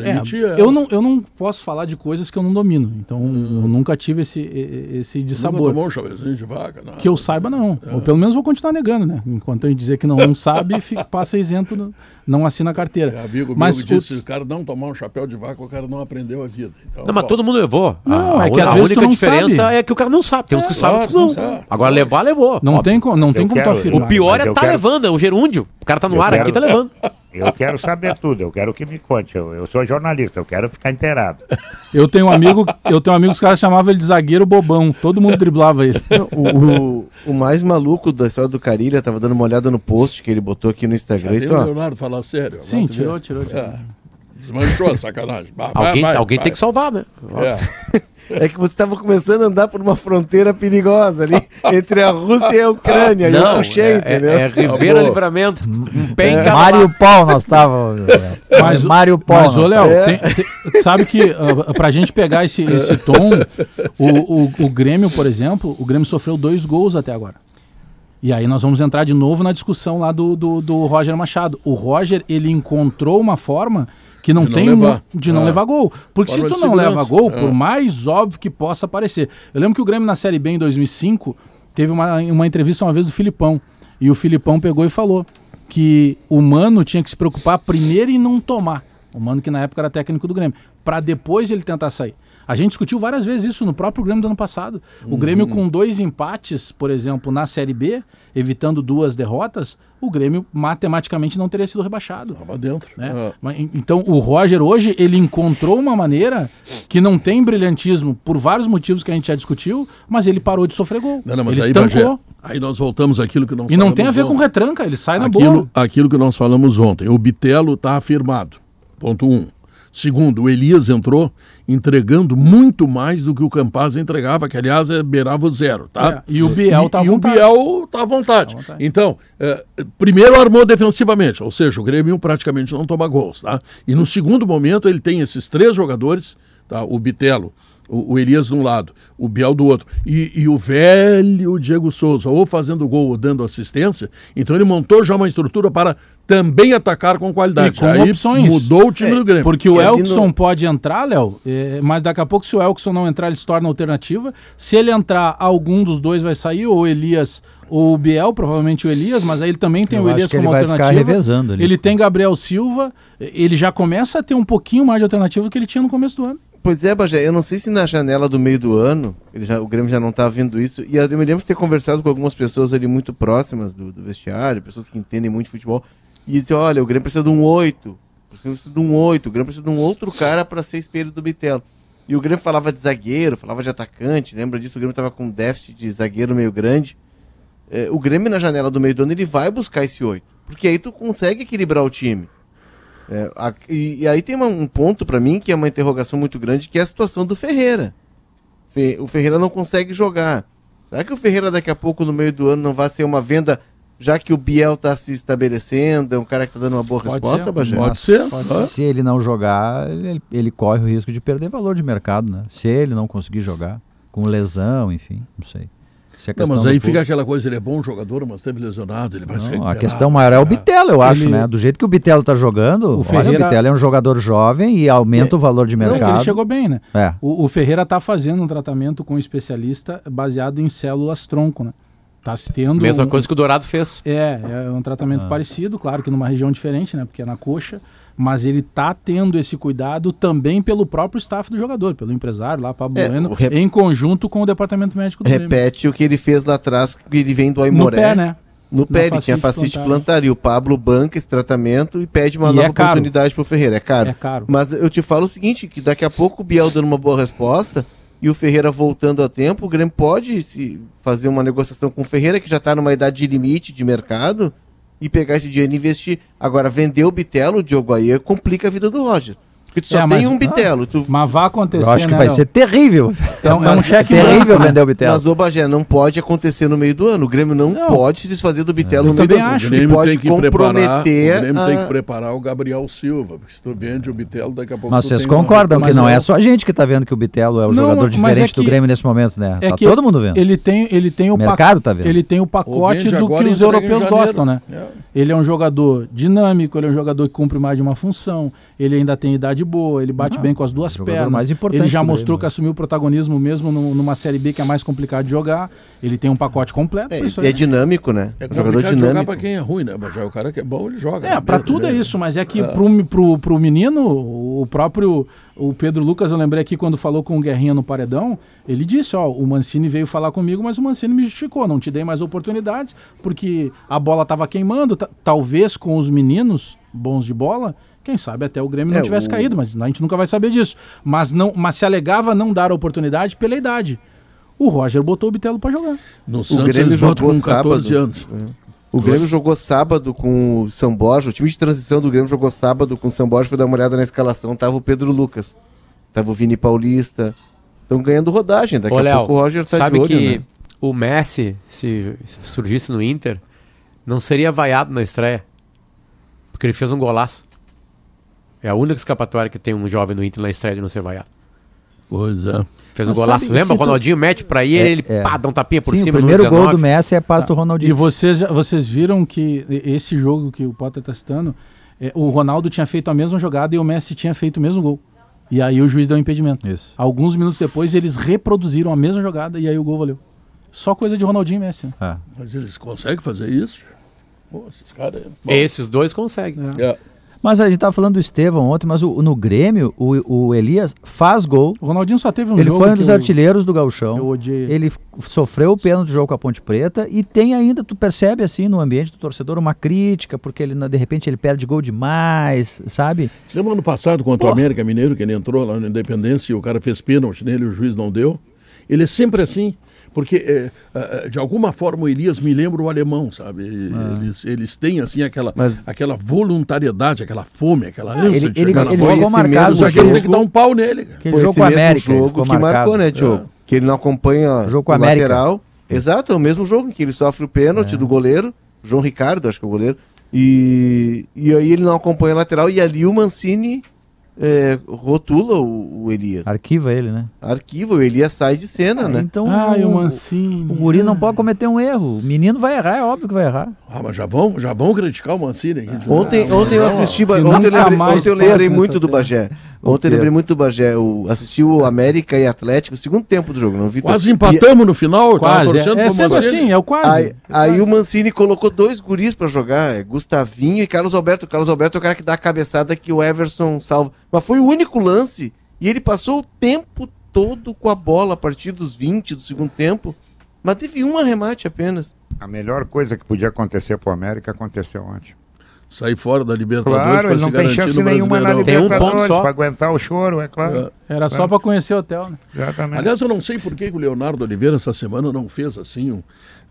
É, eu, não, eu não posso falar de coisas que eu não domino. Então, hum. eu nunca tive esse, esse dissabor. Nunca tomou um chavezinho de vaca? Que eu saiba, não. É. Ou pelo menos vou continuar negando, né? Enquanto a gente dizer que não, não sabe, fica, passa isento, no, não assina a carteira. É, amigo mas meu disse, o cara não tomar um chapéu de vaca, o cara não aprendeu a vida. Então, não, mas todo mundo levou. Não, a, é que a, às a vezes única diferença sabe. é que o cara não sabe. Tem uns que é, sabem, outros não. Sabe. Agora, levar, levou. Não Óbvio. tem, não tem como tu afirmar. O pior é estar tá levando, é o gerúndio. O cara tá no ar aqui, tá levando. Eu quero saber tudo, eu quero que me conte. Eu, eu sou jornalista, eu quero ficar inteirado. Eu tenho um amigo, eu tenho um amigo que os caras chamavam ele de zagueiro bobão. Todo mundo driblava ele. o, o, o, mais maluco da história do Carilha, tava dando uma olhada no post que ele botou aqui no Instagram. Já o Leonardo falar sério. Sim, tirou, tirou, tirou. É. Desmanchou a sacanagem. Vai, alguém vai, alguém vai. tem que salvar, né? É. É que você estava começando a andar por uma fronteira perigosa ali entre a Rússia e a Ucrânia. Não, cheio, é, entendeu? É, é Ribeira Livramento. Um pé é. Mário Paul nós estávamos. Mas, Mário Paul. Mas, ô, Léo, é. sabe que uh, pra gente pegar esse, esse tom, o, o, o Grêmio, por exemplo, o Grêmio sofreu dois gols até agora. E aí nós vamos entrar de novo na discussão lá do, do, do Roger Machado. O Roger, ele encontrou uma forma que não de tem não levar. de não ah. levar gol. Porque se tu não leva gol, por ah. mais óbvio que possa parecer. Eu lembro que o Grêmio na Série B em 2005 teve uma, uma entrevista uma vez do Filipão. E o Filipão pegou e falou que o Mano tinha que se preocupar primeiro em não tomar. O Mano que na época era técnico do Grêmio. para depois ele tentar sair. A gente discutiu várias vezes isso no próprio Grêmio do ano passado. O Grêmio uhum. com dois empates, por exemplo, na Série B, evitando duas derrotas, o Grêmio matematicamente não teria sido rebaixado. Estava dentro. Né? Ah. Então o Roger hoje ele encontrou uma maneira que não tem brilhantismo por vários motivos que a gente já discutiu, mas ele parou de sofrer gol. Não, não, ele aí, estancou. aí nós voltamos àquilo que não E não tem a ver ontem. com retranca, ele sai na aquilo, boa. Aquilo que nós falamos ontem. O Bitelo está afirmado. Ponto um. Segundo, o Elias entrou entregando muito mais do que o Campaz entregava, que aliás é beirava o zero, tá? É, e o Biel está à vontade. E o Biel está à vontade. Tá à vontade. Então, é, primeiro armou defensivamente, ou seja, o Grêmio praticamente não toma gols, tá? E no segundo momento ele tem esses três jogadores, tá? O Bitelo, o, o, Elias de um lado, o Biel do outro, e, e, o velho Diego Souza, ou fazendo gol ou dando assistência, então ele montou já uma estrutura para também atacar com qualidade. E com Aí opções. mudou o time é, do Grêmio. Porque o Elkson no... pode entrar, Léo, é, mas daqui a pouco se o Elkson não entrar, ele se torna alternativa. Se ele entrar, algum dos dois vai sair, ou o Elias ou o Biel, provavelmente o Elias, mas aí ele também tem Eu o Elias como alternativa. Ele tem Gabriel Silva, ele já começa a ter um pouquinho mais de alternativa do que ele tinha no começo do ano. Pois é, Bagé, eu não sei se na janela do meio do ano, já, o Grêmio já não está vendo isso, e eu me lembro de ter conversado com algumas pessoas ali muito próximas do, do vestiário, pessoas que entendem muito de futebol, e disse, olha, o Grêmio precisa de um 8, precisa de um 8, o Grêmio precisa de um outro cara para ser espelho do Bitelo. E o Grêmio falava de zagueiro, falava de atacante, lembra disso? O Grêmio estava com um déficit de zagueiro meio grande. É, o Grêmio na janela do meio do ano ele vai buscar esse 8, porque aí tu consegue equilibrar o time. É, a, e, e, aí tem uma, um ponto para mim que é uma interrogação muito grande, que é a situação do Ferreira. Fe, o Ferreira não consegue jogar. Será que o Ferreira daqui a pouco, no meio do ano, não vai ser uma venda, já que o Biel está se estabelecendo, é um cara que está dando uma boa pode resposta, ser, Bagé? Pode ser. Pode Se ele não jogar, ele, ele corre o risco de perder valor de mercado, né? Se ele não conseguir jogar, com lesão, enfim, não sei. É não, mas aí fica aquela coisa, ele é bom jogador, mas esteve lesionado, ele vai não, se recuperar. A questão maior é o Bitelo, eu acho, ele... né? Do jeito que o Bitelo está jogando, o, Ferreira... o Bitelo é um jogador jovem e aumenta é. o valor de mercado. Não, ele chegou bem, né? É. O, o Ferreira está fazendo um tratamento com um especialista baseado em células tronco, né? Tá se tendo Mesma um... coisa que o Dourado fez. É, é um tratamento ah. parecido, claro que numa região diferente, né? Porque é na coxa mas ele está tendo esse cuidado também pelo próprio staff do jogador, pelo empresário lá, Pablo é, Bueno, rep... em conjunto com o departamento médico do Repete Grêmio. o que ele fez lá atrás, que ele vem do Aimoré. No pé, né? No pé, ele tinha facite plantar. E o Pablo banca esse tratamento e pede uma e nova é oportunidade pro Ferreira. É caro. É caro. Mas eu te falo o seguinte, que daqui a pouco o Biel dando uma boa resposta e o Ferreira voltando a tempo, o Grêmio pode se fazer uma negociação com o Ferreira, que já está numa idade de limite de mercado, e pegar esse dinheiro e investir. Agora, vender o Bitelo, o Diogo aí, complica a vida do Roger. Porque tu só é, tem um bitelo. Tu... Mas vai acontecer. Eu acho que né, vai ser terrível. Então, é um cheque terrível vender o bitelo. Mas, ô Bagé, não pode acontecer no meio do ano. O Grêmio não, não. pode se desfazer do bitelo no meio do ano. Acho. O Grêmio pode tem que comprometer. o Grêmio a... tem que preparar o Gabriel Silva. Porque se tu vende o bitelo, daqui a pouco. Mas vocês concordam que não é só a gente que está vendo que o bitelo é o não, jogador é diferente é do Grêmio nesse momento, né? É tá que todo mundo vendo. Ele tem, ele tem o, mercado tá vendo. Ele tem o pacote do que os europeus gostam, né? É. Ele é um jogador dinâmico, ele é um jogador que cumpre mais de uma função, ele ainda tem idade boa, ele bate bem com as duas pernas. Mais importante ele já mostrou que assumiu o protagonismo mesmo no, numa Série B que é mais complicado de jogar. Ele tem um pacote completo. É, é dinâmico, né? É jogador dinâmico. jogar para quem é ruim, né? Mas já é o cara que é bom, ele joga. É, para tudo é isso, mas é que é. Pro, pro, pro menino, o próprio o Pedro Lucas, eu lembrei aqui quando falou com o Guerrinha no Paredão, ele disse, ó, o Mancini veio falar comigo, mas o Mancini me justificou, não te dei mais oportunidades, porque a bola estava queimando, talvez com os meninos bons de bola, quem sabe até o Grêmio não é, tivesse o... caído, mas a gente nunca vai saber disso. Mas, não, mas se alegava não dar oportunidade pela idade. O Roger botou o Bitelo para jogar. No o Santos Grêmio jogou com 14 sábado. anos. É. O Grêmio jogou sábado com o São Borja. O time de transição do Grêmio jogou sábado com o São Borja. Foi dar uma olhada na escalação. Tava o Pedro Lucas. Tava o Vini Paulista. Estão ganhando rodagem. Daqui Ô, a Léo, pouco o Roger tá sabe de olho, que né? o Messi, se surgisse no Inter, não seria vaiado na estreia. Porque ele fez um golaço. É a única escapatória que tem um jovem no Inter na estreia de não ser vaiado. Pois é. Fez um golaço. Lembra? O Ronaldinho tu... mete pra ir, é, ele é. pá, dá um tapinha por Sim, cima. O primeiro gol do Messi é passo tá. do Ronaldinho. E vocês, vocês viram que esse jogo que o Potter tá citando, é, o Ronaldo tinha feito a mesma jogada e o Messi tinha feito o mesmo gol. E aí o juiz deu um impedimento. Isso. Alguns minutos depois eles reproduziram a mesma jogada e aí o gol valeu. Só coisa de Ronaldinho e Messi. Né? É. Mas eles conseguem fazer isso? Pô, esses, caras... esses dois conseguem. É. Mas a gente estava falando do Estevão ontem, mas o, no Grêmio, o, o, Elias faz gol. O Ronaldinho só teve um ele jogo. Ele foi um dos artilheiros do Gauchão. Eu odiei. Ele sofreu o pênalti do jogo com a Ponte Preta e tem ainda, tu percebe assim no ambiente do torcedor, uma crítica, porque ele de repente ele perde gol demais, sabe? Você lembra ano passado contra o América Mineiro, que ele entrou lá na Independência e o cara fez pênalti nele, o juiz não deu? Ele é sempre assim porque é, é, de alguma forma o Elias me lembra o alemão, sabe? Ah. Eles, eles têm assim aquela, Mas... aquela voluntariedade, aquela fome, aquela ah, ânsia ele, de ele, ele, ele ficou marcado, só que ele tem que dar um pau nele. Aquele jogo com a América, jogo que marcou, né, Diogo? É. Que ele não acompanha o, jogo com o América. lateral. Exato, é o mesmo jogo em que ele sofre o pênalti é. do goleiro, João Ricardo, acho que é o goleiro, e, e aí ele não acompanha o lateral e ali o Mancini é, rotula o, o, Elias. Arquiva ele, né? Arquiva, o Elias sai de cena, ah, né? Então ah, o, o Mancini. O guri não pode cometer um erro. O menino vai errar, é óbvio que vai errar. Ah, mas já vão, já vão criticar o Mancini aqui. Ontem, ontem eu assisti, ontem eu lembrei, ontem eu lembrei muito do Bagé. Ontem eu lembrei muito do Bagé. Eu assisti o América e Atlético, segundo tempo do jogo. Não vi quase empatamos e... no final. Quase. É, é sempre assim, é o quase. Aí, é aí o Mancini colocou dois guris para jogar, é Gustavinho e Carlos Alberto. Carlos Alberto é o cara que dá a cabeçada que o Everson salva. Mas foi o único lance e ele passou o tempo todo com a bola a partir dos 20 do segundo tempo. Mas teve um arremate apenas. A melhor coisa que podia acontecer para o América aconteceu ontem sair fora da Libertadores claro, para se não tem chance nenhuma na Libertadores tem um ponto só para aguentar o choro, é claro. É. Era só para conhecer o hotel, né? Exatamente. Aliás, eu não sei por que o Leonardo Oliveira essa semana não fez assim um, é,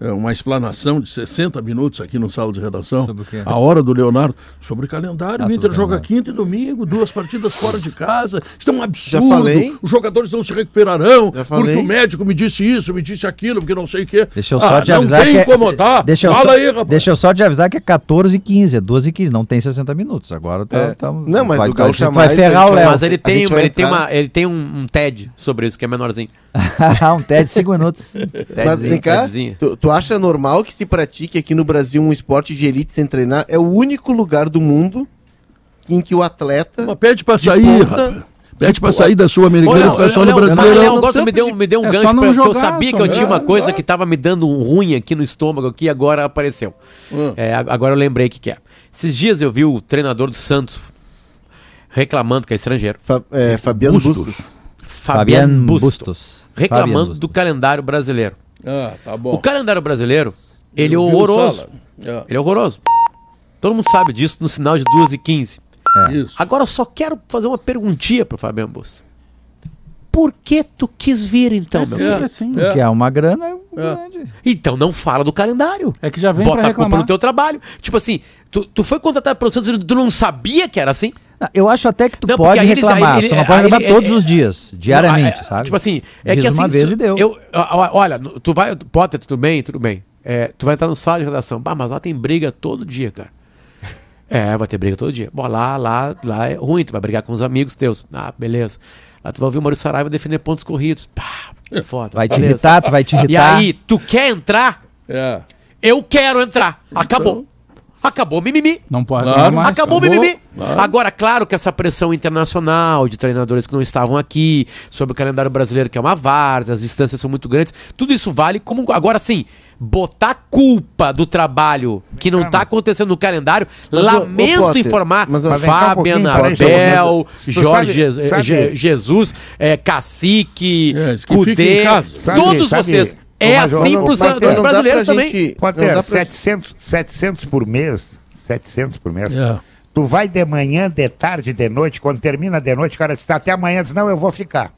uma explanação de 60 minutos aqui no sala de redação. Sobre o quê? A hora do Leonardo sobre o calendário. Ah, o Inter joga quinta e domingo, duas partidas fora de casa. Isso é um absurdo. Os jogadores não se recuperarão porque o médico me disse isso, me disse aquilo, porque não sei o quê. Deixa eu só ah, te avisar não vem que incomodar. É, deixa Fala só, aí, rapaz. Deixa eu só te avisar que é 14 e 15, é 12 e 15, não tem 60 minutos. Agora tá, é. tá Não, mas vai, o Gaúcho vai, vai ferrar o Léo. Mas ele tem, ele tem, uma, ele tem um, um TED sobre isso, que é menorzinho. um TED de 5 minutos. Mas vem cá, tu, tu, acha normal que se pratique aqui no Brasil um esporte de elite sem treinar? É o único lugar do mundo em que o atleta. Mas pede pra sair, rapaz. Pede pra sair da Sul-Americana e só no Brasileirão. Agora me deu, me deu um é gancho pra, jogar, que eu sabia que eu tinha uma coisa que tava me dando um ruim aqui no estômago aqui agora apareceu. Hum. É, agora eu lembrei o que, que é. Esses dias eu vi o treinador do Santos reclamando que é estrangeiro. Fa é, Fabiano Bustos. Bustos. Fabiano Bustos. Bustos. Reclamando Fabiano do calendário brasileiro. Ah, tá bom. O calendário brasileiro, ele é horroroso. É. Ele é horroroso. Todo mundo sabe disso no sinal de 2 e 15 é. Isso. Agora eu só quero fazer uma perguntinha pro Fabiano Bustos. Por que tu quis vir então, é meu filho? Assim. É. Porque é uma grana é. grande. Então não fala do calendário. É que já vem Bota a culpa no teu trabalho. Tipo assim, tu, tu foi contratado pelo Santos e tu não sabia que era assim? Eu acho até que tu não, pode reclamar, ele, você não pode reclamar todos os dias, diariamente, não, é, sabe? Tipo assim, é Diz que assim, uma vez e deu. Eu, olha, tu vai, Potter, tudo bem, tudo bem. É, tu vai entrar no sala de redação, bah, mas lá tem briga todo dia, cara. É, vai ter briga todo dia. Bom, lá, lá, lá é ruim, tu vai brigar com os amigos teus. Ah, beleza. Lá tu vai ouvir o Maurício Saraiva defender pontos corridos. Pá, foda. Vai beleza. te irritar, tu vai te irritar. E aí, tu quer entrar? É. Eu quero entrar. Acabou. Acabou o mimimi. Não pode claro, mais. Acabou o mimimi. Claro. Agora, claro que essa pressão internacional de treinadores que não estavam aqui, sobre o calendário brasileiro que é uma várzea, as distâncias são muito grandes, tudo isso vale como. Agora sim, botar culpa do trabalho que não está acontecendo no calendário, mas lamento Potter, informar mas, mas Fábio um Anabel, Jorge sabe, sabe. Jesus, é, Cacique, é, Cudê, todos sabe, vocês. É assim para os brasileiros também. Gente, Pode ter 700, 700 por mês. 700 por mês. É. Tu vai de manhã, de tarde, de noite. Quando termina de noite, o cara está até amanhã. Diz, não, eu vou ficar.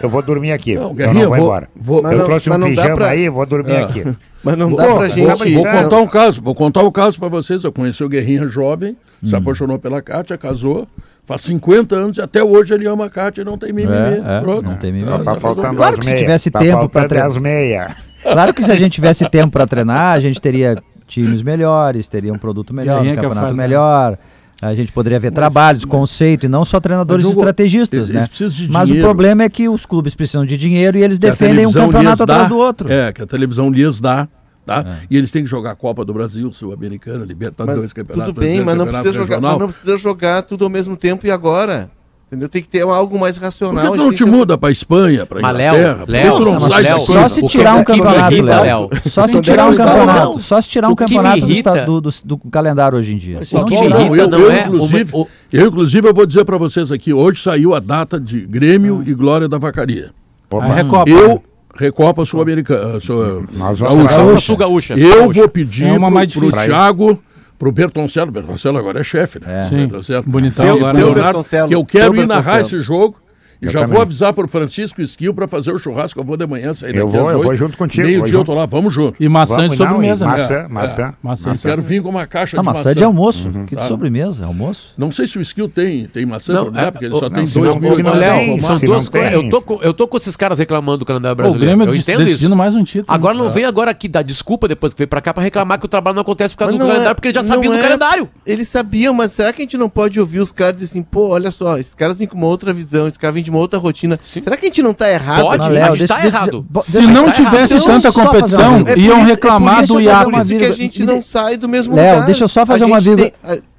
Eu vou dormir aqui. Não, eu não vou, vou embora. Vou, eu não, trouxe um pijama pra... aí, vou dormir é. aqui. Mas não dá Pô, pra gente. Vou, vou contar um caso, vou contar um caso para vocês. Eu conheci o Guerrinha jovem, hum. se apaixonou pela Kátia, casou. Faz 50 anos e até hoje ele ama a Kátia e não tem mimimi. É, é, Pronto. Não tem mimimi. Tá faltando claro que se tivesse tá tempo para treinar. Claro que se a gente tivesse tempo para treinar, a gente teria times melhores, teria um produto melhor, um campeonato melhor. A gente poderia ver Mas, trabalhos, conceito, e não só treinadores estrategistas, né? Mas o problema é que os clubes precisam de dinheiro e eles defendem um campeonato atrás do outro. É, que a televisão lhes dá tá? É. E eles têm que jogar a Copa do Brasil, Sul-Americana, Libertadores, Campeonato Tudo bem, mas não precisa, jogar, mas não precisa jogar tudo ao mesmo tempo e agora. Entendeu? Tem que ter algo mais racional. Por que não te muda para Espanha, para Inglaterra? Léo, não sai Léo, só se tirar um campeonato, Léo. Só se tirar um campeonato. Só se tirar um campeonato do, do, do, calendário hoje em dia. Não, não, eu, eu, eu, é inclusive, o, eu, inclusive, eu vou dizer para vocês aqui, hoje saiu a data de Grêmio e Glória da Vacaria. A Recopa. Eu, Recopa Sul-Americana. Sul Gaúcha. Eu vou pedir é para o Thiago pro Bertoncello, Bertoncello agora é chefe, né? É. Sim. Bertoncello. Bonitão seu, agora. Seu Leonardo, que eu quero ir narrar esse jogo eu já também. vou avisar para o Francisco Esquil para fazer o churrasco. Eu vou de manhã sair eu daqui vou, às Eu vou junto contigo. Meio dia eu tô lá, vamos junto. E maçã de sobremesa, né? Maçã, é, maçã. É, maçã. Eu quero vir com uma caixa não, de maçã. maçã de almoço. Uhum. Que de sobremesa, almoço. Não sei se o Esquil tem, tem maçã, não, é, porque ele só tem dois mil. São duas coisas. Eu tô, com, eu tô com esses caras reclamando do calendário brasileiro. O Grêmio eu entendo decidindo mais um título. Agora não vem agora aqui dar desculpa depois que veio para cá para reclamar que o trabalho não acontece por causa do calendário, porque eles já sabiam do calendário. Eles sabiam, mas será que a gente não pode ouvir os caras assim, pô, olha só, esses caras vêm com uma outra visão, esses caras vêm de uma outra rotina. Será que a gente não tá errado. Pode, Léo, a gente tá errado. Se não tivesse tanta competição, iam reclamar do IAP. É por isso que a gente não sai do mesmo lugar. Léo, deixa eu só fazer uma vírgula.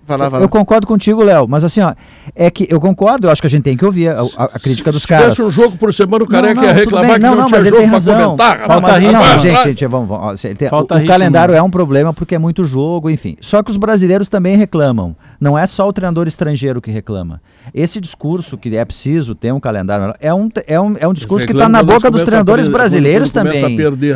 Vai lá, vai lá. Eu concordo contigo, Léo, mas assim, ó, é que eu concordo, eu acho que a gente tem que ouvir a, a, a crítica dos caras. Se um jogo por semana, o careca ia reclamar que não, não, não mas ele tem razão. Falta ritmo. Não, gente, gente, vamos, vamos Falta o, o calendário é um problema porque é muito jogo, enfim. Só que os brasileiros também reclamam. Não é só o treinador estrangeiro que reclama. Esse discurso que é preciso ter um calendário é um, é um, é um discurso que está na boca dos treinadores perder, brasileiros também.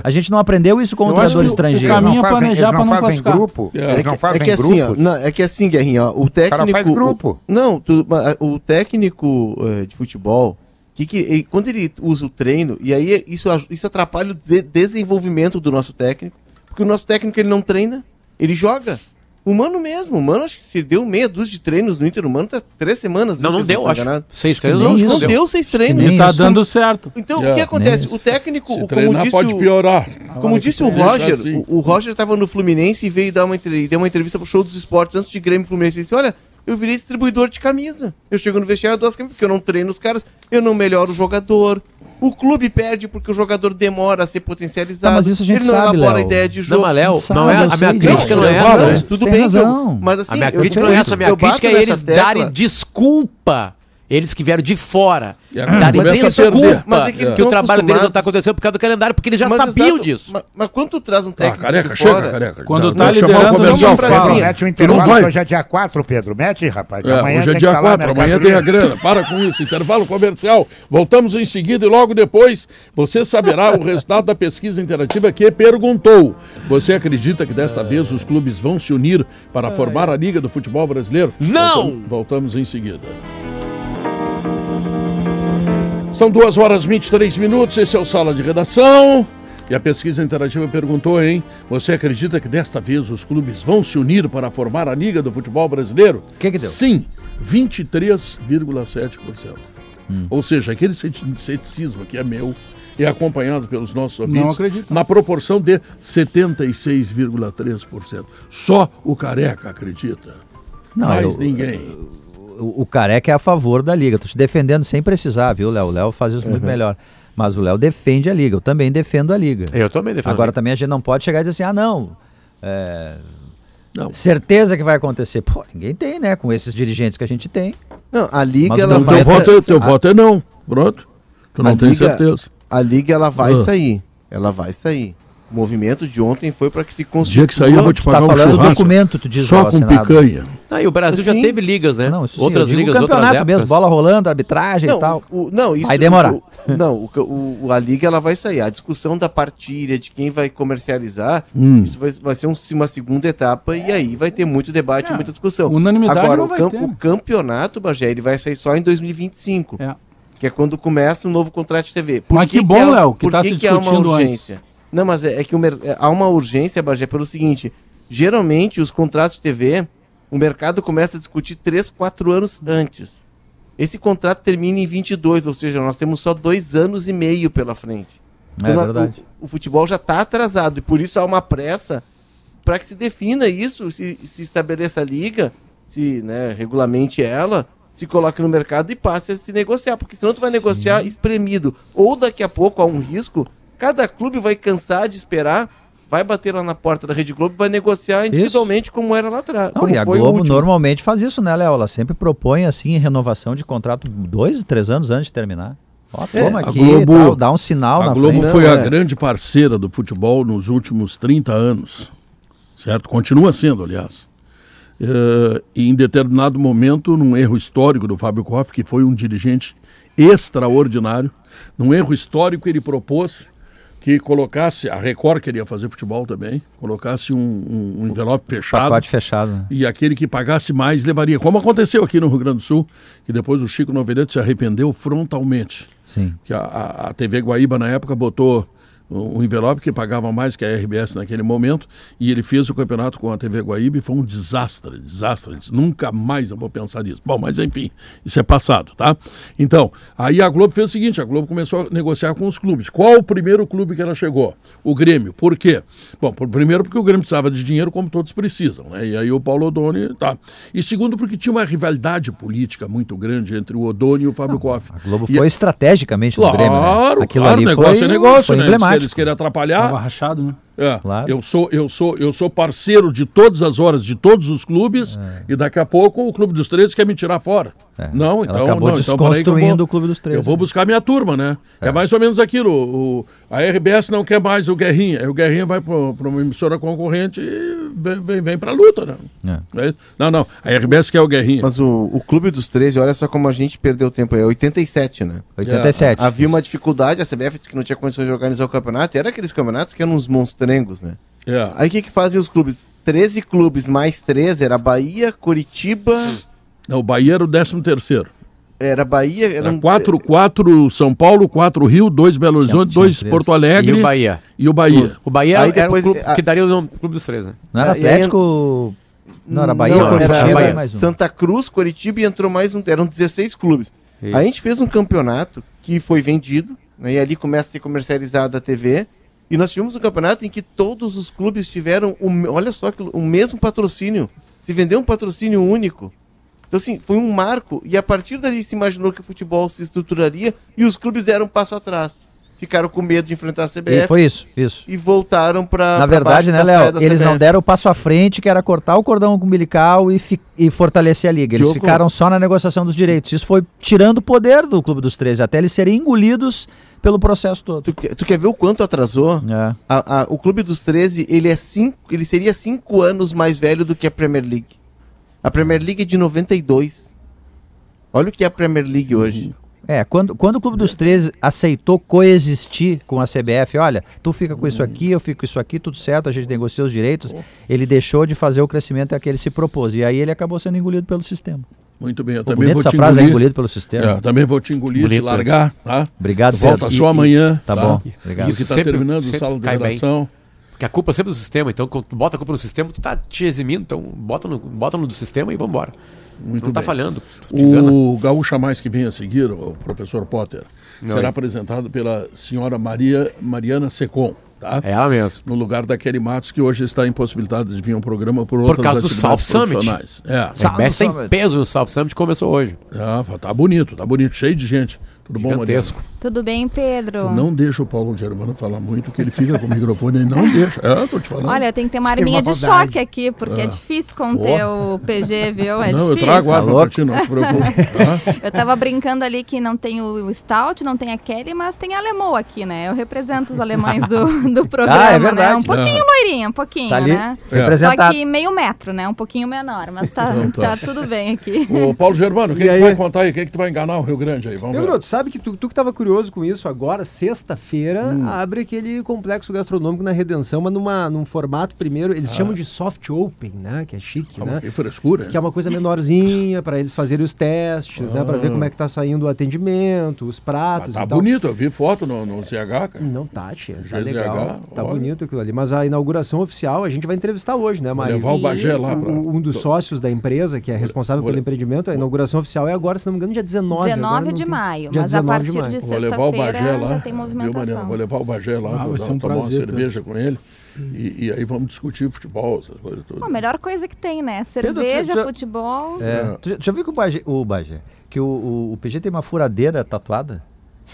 A, a, gente não aprendeu isso com o treinador estrangeiro. O caminho é planejar para não classificar. Grupo, é. Não fazem é que, grupo. Assim, ó, não, é que assim, Guerrinha, ó, o técnico. O faz grupo. O, não, tu, o técnico uh, de futebol. Que, que quando ele usa o treino, e aí isso, isso atrapalha o de desenvolvimento do nosso técnico, porque o nosso técnico ele não treina, ele joga. O Mano mesmo, o Mano acho que deu meia dúzia de treinos no Inter, o Mano tá três semanas. Não, não deu, acho. Seis treinos não, não, deu seis treinos. E tá dando certo. Então, o que acontece? O técnico, Se como disse pode piorar. Como disse o Roger, assim. o, o, Roger tava no Fluminense e veio dar uma, deu uma entrevista pro Show dos Esportes antes de Grêmio Fluminense. Ele disse, olha, eu virei distribuidor de camisa. Eu chego no vestiário, dou as camisas, porque eu não treino os caras, eu não melhoro o jogador. O clube perde porque o jogador demora a ser potencializado. Tá, mas isso a gente ele não sabe, elabora a ideia de jogo. Não, Léo, não é, a minha crítica não, não é essa. Não, tudo bem, razão. mas assim, a minha crítica não é essa. A minha crítica é eles darem desculpa eles que vieram de fora darem desculpa mas é que, é. que o trabalho deles não está acontecendo por causa do calendário, porque eles já mas sabiam exato, disso. Mas, mas, quando tu traz um ah, técnico. Ah, careca, chega, fora, careca. Quando está liderando, comercial, fala. Mete o intervalo, hoje é dia 4, Pedro. Mete, rapaz. É, amanhã hoje é dia 4, amanhã tem a grana. Para com isso. Intervalo comercial. Voltamos em seguida e logo depois você saberá o resultado da pesquisa interativa que perguntou: Você acredita que dessa vez os clubes vão se unir para formar a Liga do Futebol Brasileiro? Não! Voltamos em seguida. São duas horas e 23 minutos, esse é o Sala de Redação. E a pesquisa interativa perguntou, hein? Você acredita que desta vez os clubes vão se unir para formar a Liga do Futebol Brasileiro? O que, que deu? Sim, 23,7%. Hum. Ou seja, aquele ceticismo que é meu e acompanhado pelos nossos ouvintes, Não acredito. na proporção de 76,3%. Só o Careca acredita. Não, Mais eu, ninguém. Eu, o, Careca é a favor da liga. Tô te defendendo sem precisar, viu, Léo? O Léo faz isso uhum. muito melhor. Mas o Léo defende a liga. Eu também defendo a liga. Eu também defendo. Agora também a gente não pode chegar e dizer assim, ah, não. É... Não. Certeza que vai acontecer. Pô, ninguém tem, né? Com esses dirigentes que a gente tem. Não, a liga Mas ela não, vai. Teu, voto, é, teu a... voto é não. Pronto. Tu não a tem liga, certeza. A liga ela vai uh. sair. Ela vai sair. O movimento de ontem foi para que se construa. dia que sair eu vou te pagar tá um falando do documento, tu diz Só com picanha. Ah, e o Brasil já teve ligas, né? Não, isso outras sim, ligas, campeonato outras mesmo, bola rolando, arbitragem não, e tal. O, não, isso. Vai demorar. O, não, o, o, a liga ela vai sair. A discussão da partilha, de quem vai comercializar, hum. isso vai, vai ser um, uma segunda etapa e aí vai ter muito debate, é, muita discussão. Unanimidade Agora, o, camp, o, campeonato, Bagé, ele vai sair só em 2025. É. Que é quando começa o novo contrato de TV. Por Mas que, que bom, Léo, que está se discutindo antes. Não, mas é, é que é, há uma urgência, Bagé, pelo seguinte: geralmente os contratos de TV, o mercado começa a discutir 3, 4 anos antes. Esse contrato termina em 22, ou seja, nós temos só dois anos e meio pela frente. É então, verdade. O, o, futebol já está atrasado e por isso há uma pressa para que se defina isso, se, se estabeleça a liga, se né, regulamente ela, se coloque no mercado e passe a se negociar, porque senão tu vai negociar Sim. espremido. Ou daqui a pouco há um risco Cada clube vai cansar de esperar vai bater lá na porta da Rede Globo e vai negociar individualmente isso. como era lá atrás. Não, e a Globo normalmente faz isso, né, Léo? Ela sempre propõe assim renovação de contrato dois, três anos antes de terminar. Ó, é, toma aqui, Globo, tal, dá um sinal a na Globo frente. foi Não, a é. grande parceira do futebol nos últimos 30 anos, certo? Continua sendo, aliás. Uh, e em determinado momento, num erro histórico do Fábio Koff, que foi um dirigente extraordinário, num erro histórico ele propôs que colocasse, a Record queria fazer futebol também, colocasse um, um, um envelope fechado. Pacote fechado. Né? E aquele que pagasse mais levaria. Como aconteceu aqui no Rio Grande do Sul, que depois o Chico Noveleto se arrependeu frontalmente. Sim. Que a, a TV Guaíba, na época, botou um envelope que pagava mais que a RBS naquele momento, e ele fez o campeonato com a TV Guaíba e foi um desastre, desastre. Disse, Nunca mais eu vou pensar nisso. Bom, mas enfim, isso é passado, tá? Então, aí a Globo fez o seguinte, a Globo começou a negociar com os clubes. Qual o primeiro clube que ela chegou? O Grêmio. Por quê? Bom, primeiro porque o Grêmio precisava de dinheiro como todos precisam, né? E aí o Paulo Odoni, tá. E segundo porque tinha uma rivalidade política muito grande entre o Odoni e o Fábio Koff. A Globo e foi estrategicamente claro, no Grêmio, né? Aquilo claro, ali negócio foi, é negócio, foi né? emblemático. Eles querem atrapalhar. Tava rachado, né? É, claro. eu, sou, eu, sou, eu sou parceiro de todas as horas de todos os clubes é. e daqui a pouco o Clube dos Três quer me tirar fora. É. Não, então. acabou não, desconstruindo então, o Clube dos Três. Eu vou né? buscar minha turma, né? É. é, mais ou menos aquilo. O, a RBS não quer mais o Guerrinha. Aí o Guerrinha vai para uma emissora concorrente e vem, vem, vem para a luta, né? É. É não, não. A RBS quer o Guerrinha. Mas o, o Clube dos 13, olha só como a gente perdeu tempo. É 87, né? 87. Havia uma dificuldade, a CBF disse que não tinha condições de organizar o campeonato. E era aqueles campeonatos que eram uns monstrengos, né? É. Aí o que, que fazem os clubes? 13 clubes mais 13 era Bahia, Curitiba. Não, o Bahia era o 13 terceiro. Era Bahia. Era, era quatro, quatro São Paulo, quatro Rio, dois Belo Horizonte, dois Porto Alegre. E o Bahia. E o Bahia. O Bahia Aí depois, era o clube, que daria o nome Clube dos Três, né? Não era Atlético. Não, era Bahia, não, era, era Bahia. Mais um. Santa Cruz, Curitiba e entrou mais um. Eram 16 clubes. Isso. Aí a gente fez um campeonato que foi vendido, né, e ali começa a ser comercializada a TV. E nós tivemos um campeonato em que todos os clubes tiveram, o, olha só, o mesmo patrocínio. Se vendeu um patrocínio único. Então, assim, foi um marco. E a partir dali se imaginou que o futebol se estruturaria e os clubes deram um passo atrás. Ficaram com medo de enfrentar a CBF. E foi isso, isso. E voltaram para. Na verdade, né, Léo? Eles não deram o passo à frente, que era cortar o cordão umbilical e, e fortalecer a liga. Eles Diogo. ficaram só na negociação dos direitos. Isso foi tirando o poder do Clube dos 13, até eles serem engolidos pelo processo todo. Tu, tu quer ver o quanto atrasou? É. A, a, o Clube dos 13, ele, é cinco, ele seria cinco anos mais velho do que a Premier League. A Premier League é de 92. Olha o que é a Premier League Sim. hoje. É, quando, quando o Clube dos 13 aceitou coexistir com a CBF, olha, tu fica com isso aqui, eu fico com isso aqui, tudo certo, a gente negocia os direitos, ele deixou de fazer o crescimento que ele se propôs. E aí ele acabou sendo engolido pelo sistema. Muito bem, eu também vou essa te frase é engolido pelo sistema. É, também vou te engolir, Bonito te largar, tá? Obrigado, Volta só amanhã. Tá, tá bom, obrigado. Isso está terminando o sala de redação. Porque a culpa é sempre do sistema, então quando tu bota a culpa no sistema, tu tá te eximindo, então bota no, bota no do sistema e vamos embora. Muito não tá falhando. O Gaúcha Mais que vem a seguir, o professor Potter, não, será é. apresentado pela senhora Maria Mariana Secom. Tá? É ela mesmo. No lugar da Kelly Matos, que hoje está impossibilitada de vir um programa por outras Por causa do South Summit. É. A RBS tem peso no South Summit, começou hoje. É, tá bonito, tá bonito, cheio de gente. Tudo bom, Mariana? Tudo bem, Pedro? Não deixa o Paulo Germano falar muito, que ele fica com o microfone e não deixa. É, tô te falando. Olha, tem que ter uma arminha de choque aqui, porque é, é difícil conter o PG, viu? É não, difícil. eu trago água pra ti, não se preocupe. Tá? eu tava brincando ali que não tem o Stout, não tem a Kelly, mas tem a Alemão aqui, né? Eu represento os alemães do, do programa, ah, é verdade. né? Um pouquinho loirinha, um pouquinho, tá né? É. Só que meio metro, né? Um pouquinho menor, mas tá, então, tá. tá tudo bem aqui. Ô, Paulo Germano, o que, que tu vai contar aí? Quem é que tu vai enganar o Rio Grande aí? Vamos eu, ver. tu sabe que tu, tu que tava curioso com isso agora, sexta-feira, hum. abre aquele complexo gastronômico na Redenção, mas numa, num formato primeiro, eles ah. chamam de soft open, né? Que é chique, né? Que frescura. Que é uma coisa menorzinha para eles fazerem os testes, ah. né? Para ver como é que tá saindo o atendimento, os pratos. Mas tá bonito, eu vi foto no, no CH, cara. Não tá, tia. Tá legal. Tá olha. bonito aquilo ali. Mas a inauguração oficial a gente vai entrevistar hoje, né, Mário? Levar o Bagé lá. Pra... Um dos sócios da empresa, que é responsável pelo empreendimento, a inauguração oficial é agora, se não me engano, dia 19. 19 de maio. Mas a partir de, de sexta-feira já tem movimentação. Viu, Vou levar o Bagé lá, ah, vou dar, um tomar prazer, uma cerveja com ele. E, e, aí vamos discutir futebol, essas coisas todas. A melhor coisa que tem, né? Cerveja, Pedro, tu, futebol. É, tu já viu que o Bagé, o Bagé que o, o, o PG tem uma furadeira tatuada?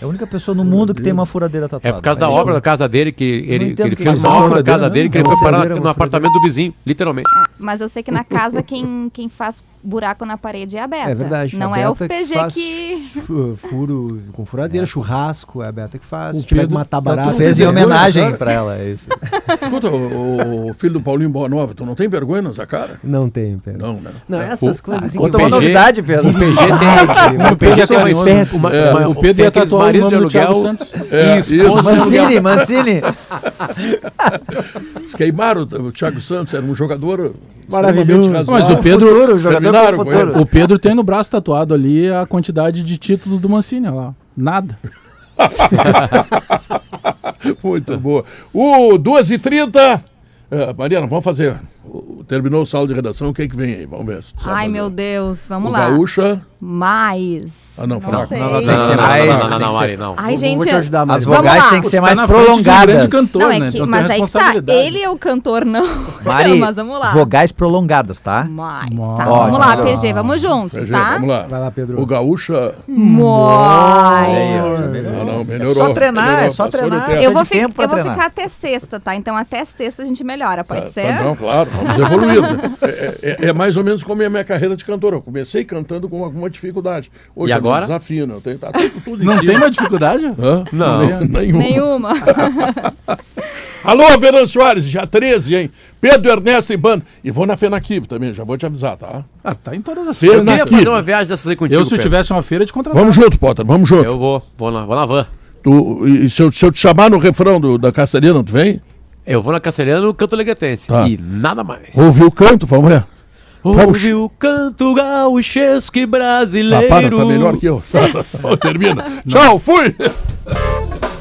É a única pessoa no mundo que tem uma furadeira tatuada. É por causa da obra da casa dele, que ele, que ele fez uma obra na casa dele, que ele foi parar no apartamento do vizinho, literalmente. É, mas eu sei que na casa quem, quem faz buraco na parede é a Beta. É verdade. Não é o PG que... que... Furo com furadeira, é. churrasco, é a Beta que faz. O Pedro matar barato. Tu fez em homenagem pra ela, é isso. Escuta, o, o, filho do Paulinho Boa Nova, tu não tem vergonha nessa cara? Não tem, Pedro. Não, né? Não, essas o, coisas assim. Conta uma novidade, Pedro. O PG tem... o PG tem uma, uma, uma, O Pedro ia tatuar o nome do Thiago Santos. É, isso, isso. Mancini, Mancini. queimaram o Thiago Santos, era um jogador maravilhoso. Mas o Pedro, futuro, o, jogador o Pedro tem no braço tatuado ali a quantidade de títulos do Mancini, lá. Nada. Muito boa. O 2h30. Uh, Mariana, vamos fazer terminou o sala de redação, o que, é que vem aí? Vamos ver. Ai, meu Deus, vamos o lá. Gaúcha. Mais. Ah, não, não, não, não, não, tem que ser mais. Não, não, não, Mari, não. Ai, gente. Ajudar, As vogais têm que ser mais prolongadas. Cantor, não, é né? que, então mas aí que tá. Ele é o cantor, não. Mari, mas vamos lá. Vogais prolongadas, tá? Mais. Tá. Vamos lá, PG, vamos juntos, PG, tá? Vamos lá. Vai lá, Pedro. O Gaúcha. Mais. Não, não, melhorou. É só treinar, é só treinar. Eu vou ficar até sexta, tá? Então até sexta a gente melhora, pode tá, ser? Não, claro, vamos evoluir. É, é, é, mais ou menos como a minha carreira de cantor. Eu comecei cantando com alguma dificuldade. Hoje e agora? eu desafio, eu tenho, tá tudo, tudo Não tem mais dificuldade? Hã? Não. Nenhuma. Nenhuma. Alô, Fernando Soares, dia 13, hein? Pedro Ernesto e Banda. E vou na Fenaquiv também, já vou te avisar, tá? Ah, tá em todas as feiras. Eu queria fazer uma viagem dessas aí contigo, Eu, se eu tivesse uma feira, de contratar. Vamos junto, Potter, vamos junto. Eu vou, vou na, vou na van. Tu, e se eu, se eu te chamar no refrão do, da Castelhana, tu vem? Eu vou na Castelhana no canto alegretense. Tá. E nada mais. Ouvi o canto, vamos ver. Ouve o canto gauchesco brasileiro. Ah, para, tá melhor que eu. Termina. Tchau, fui!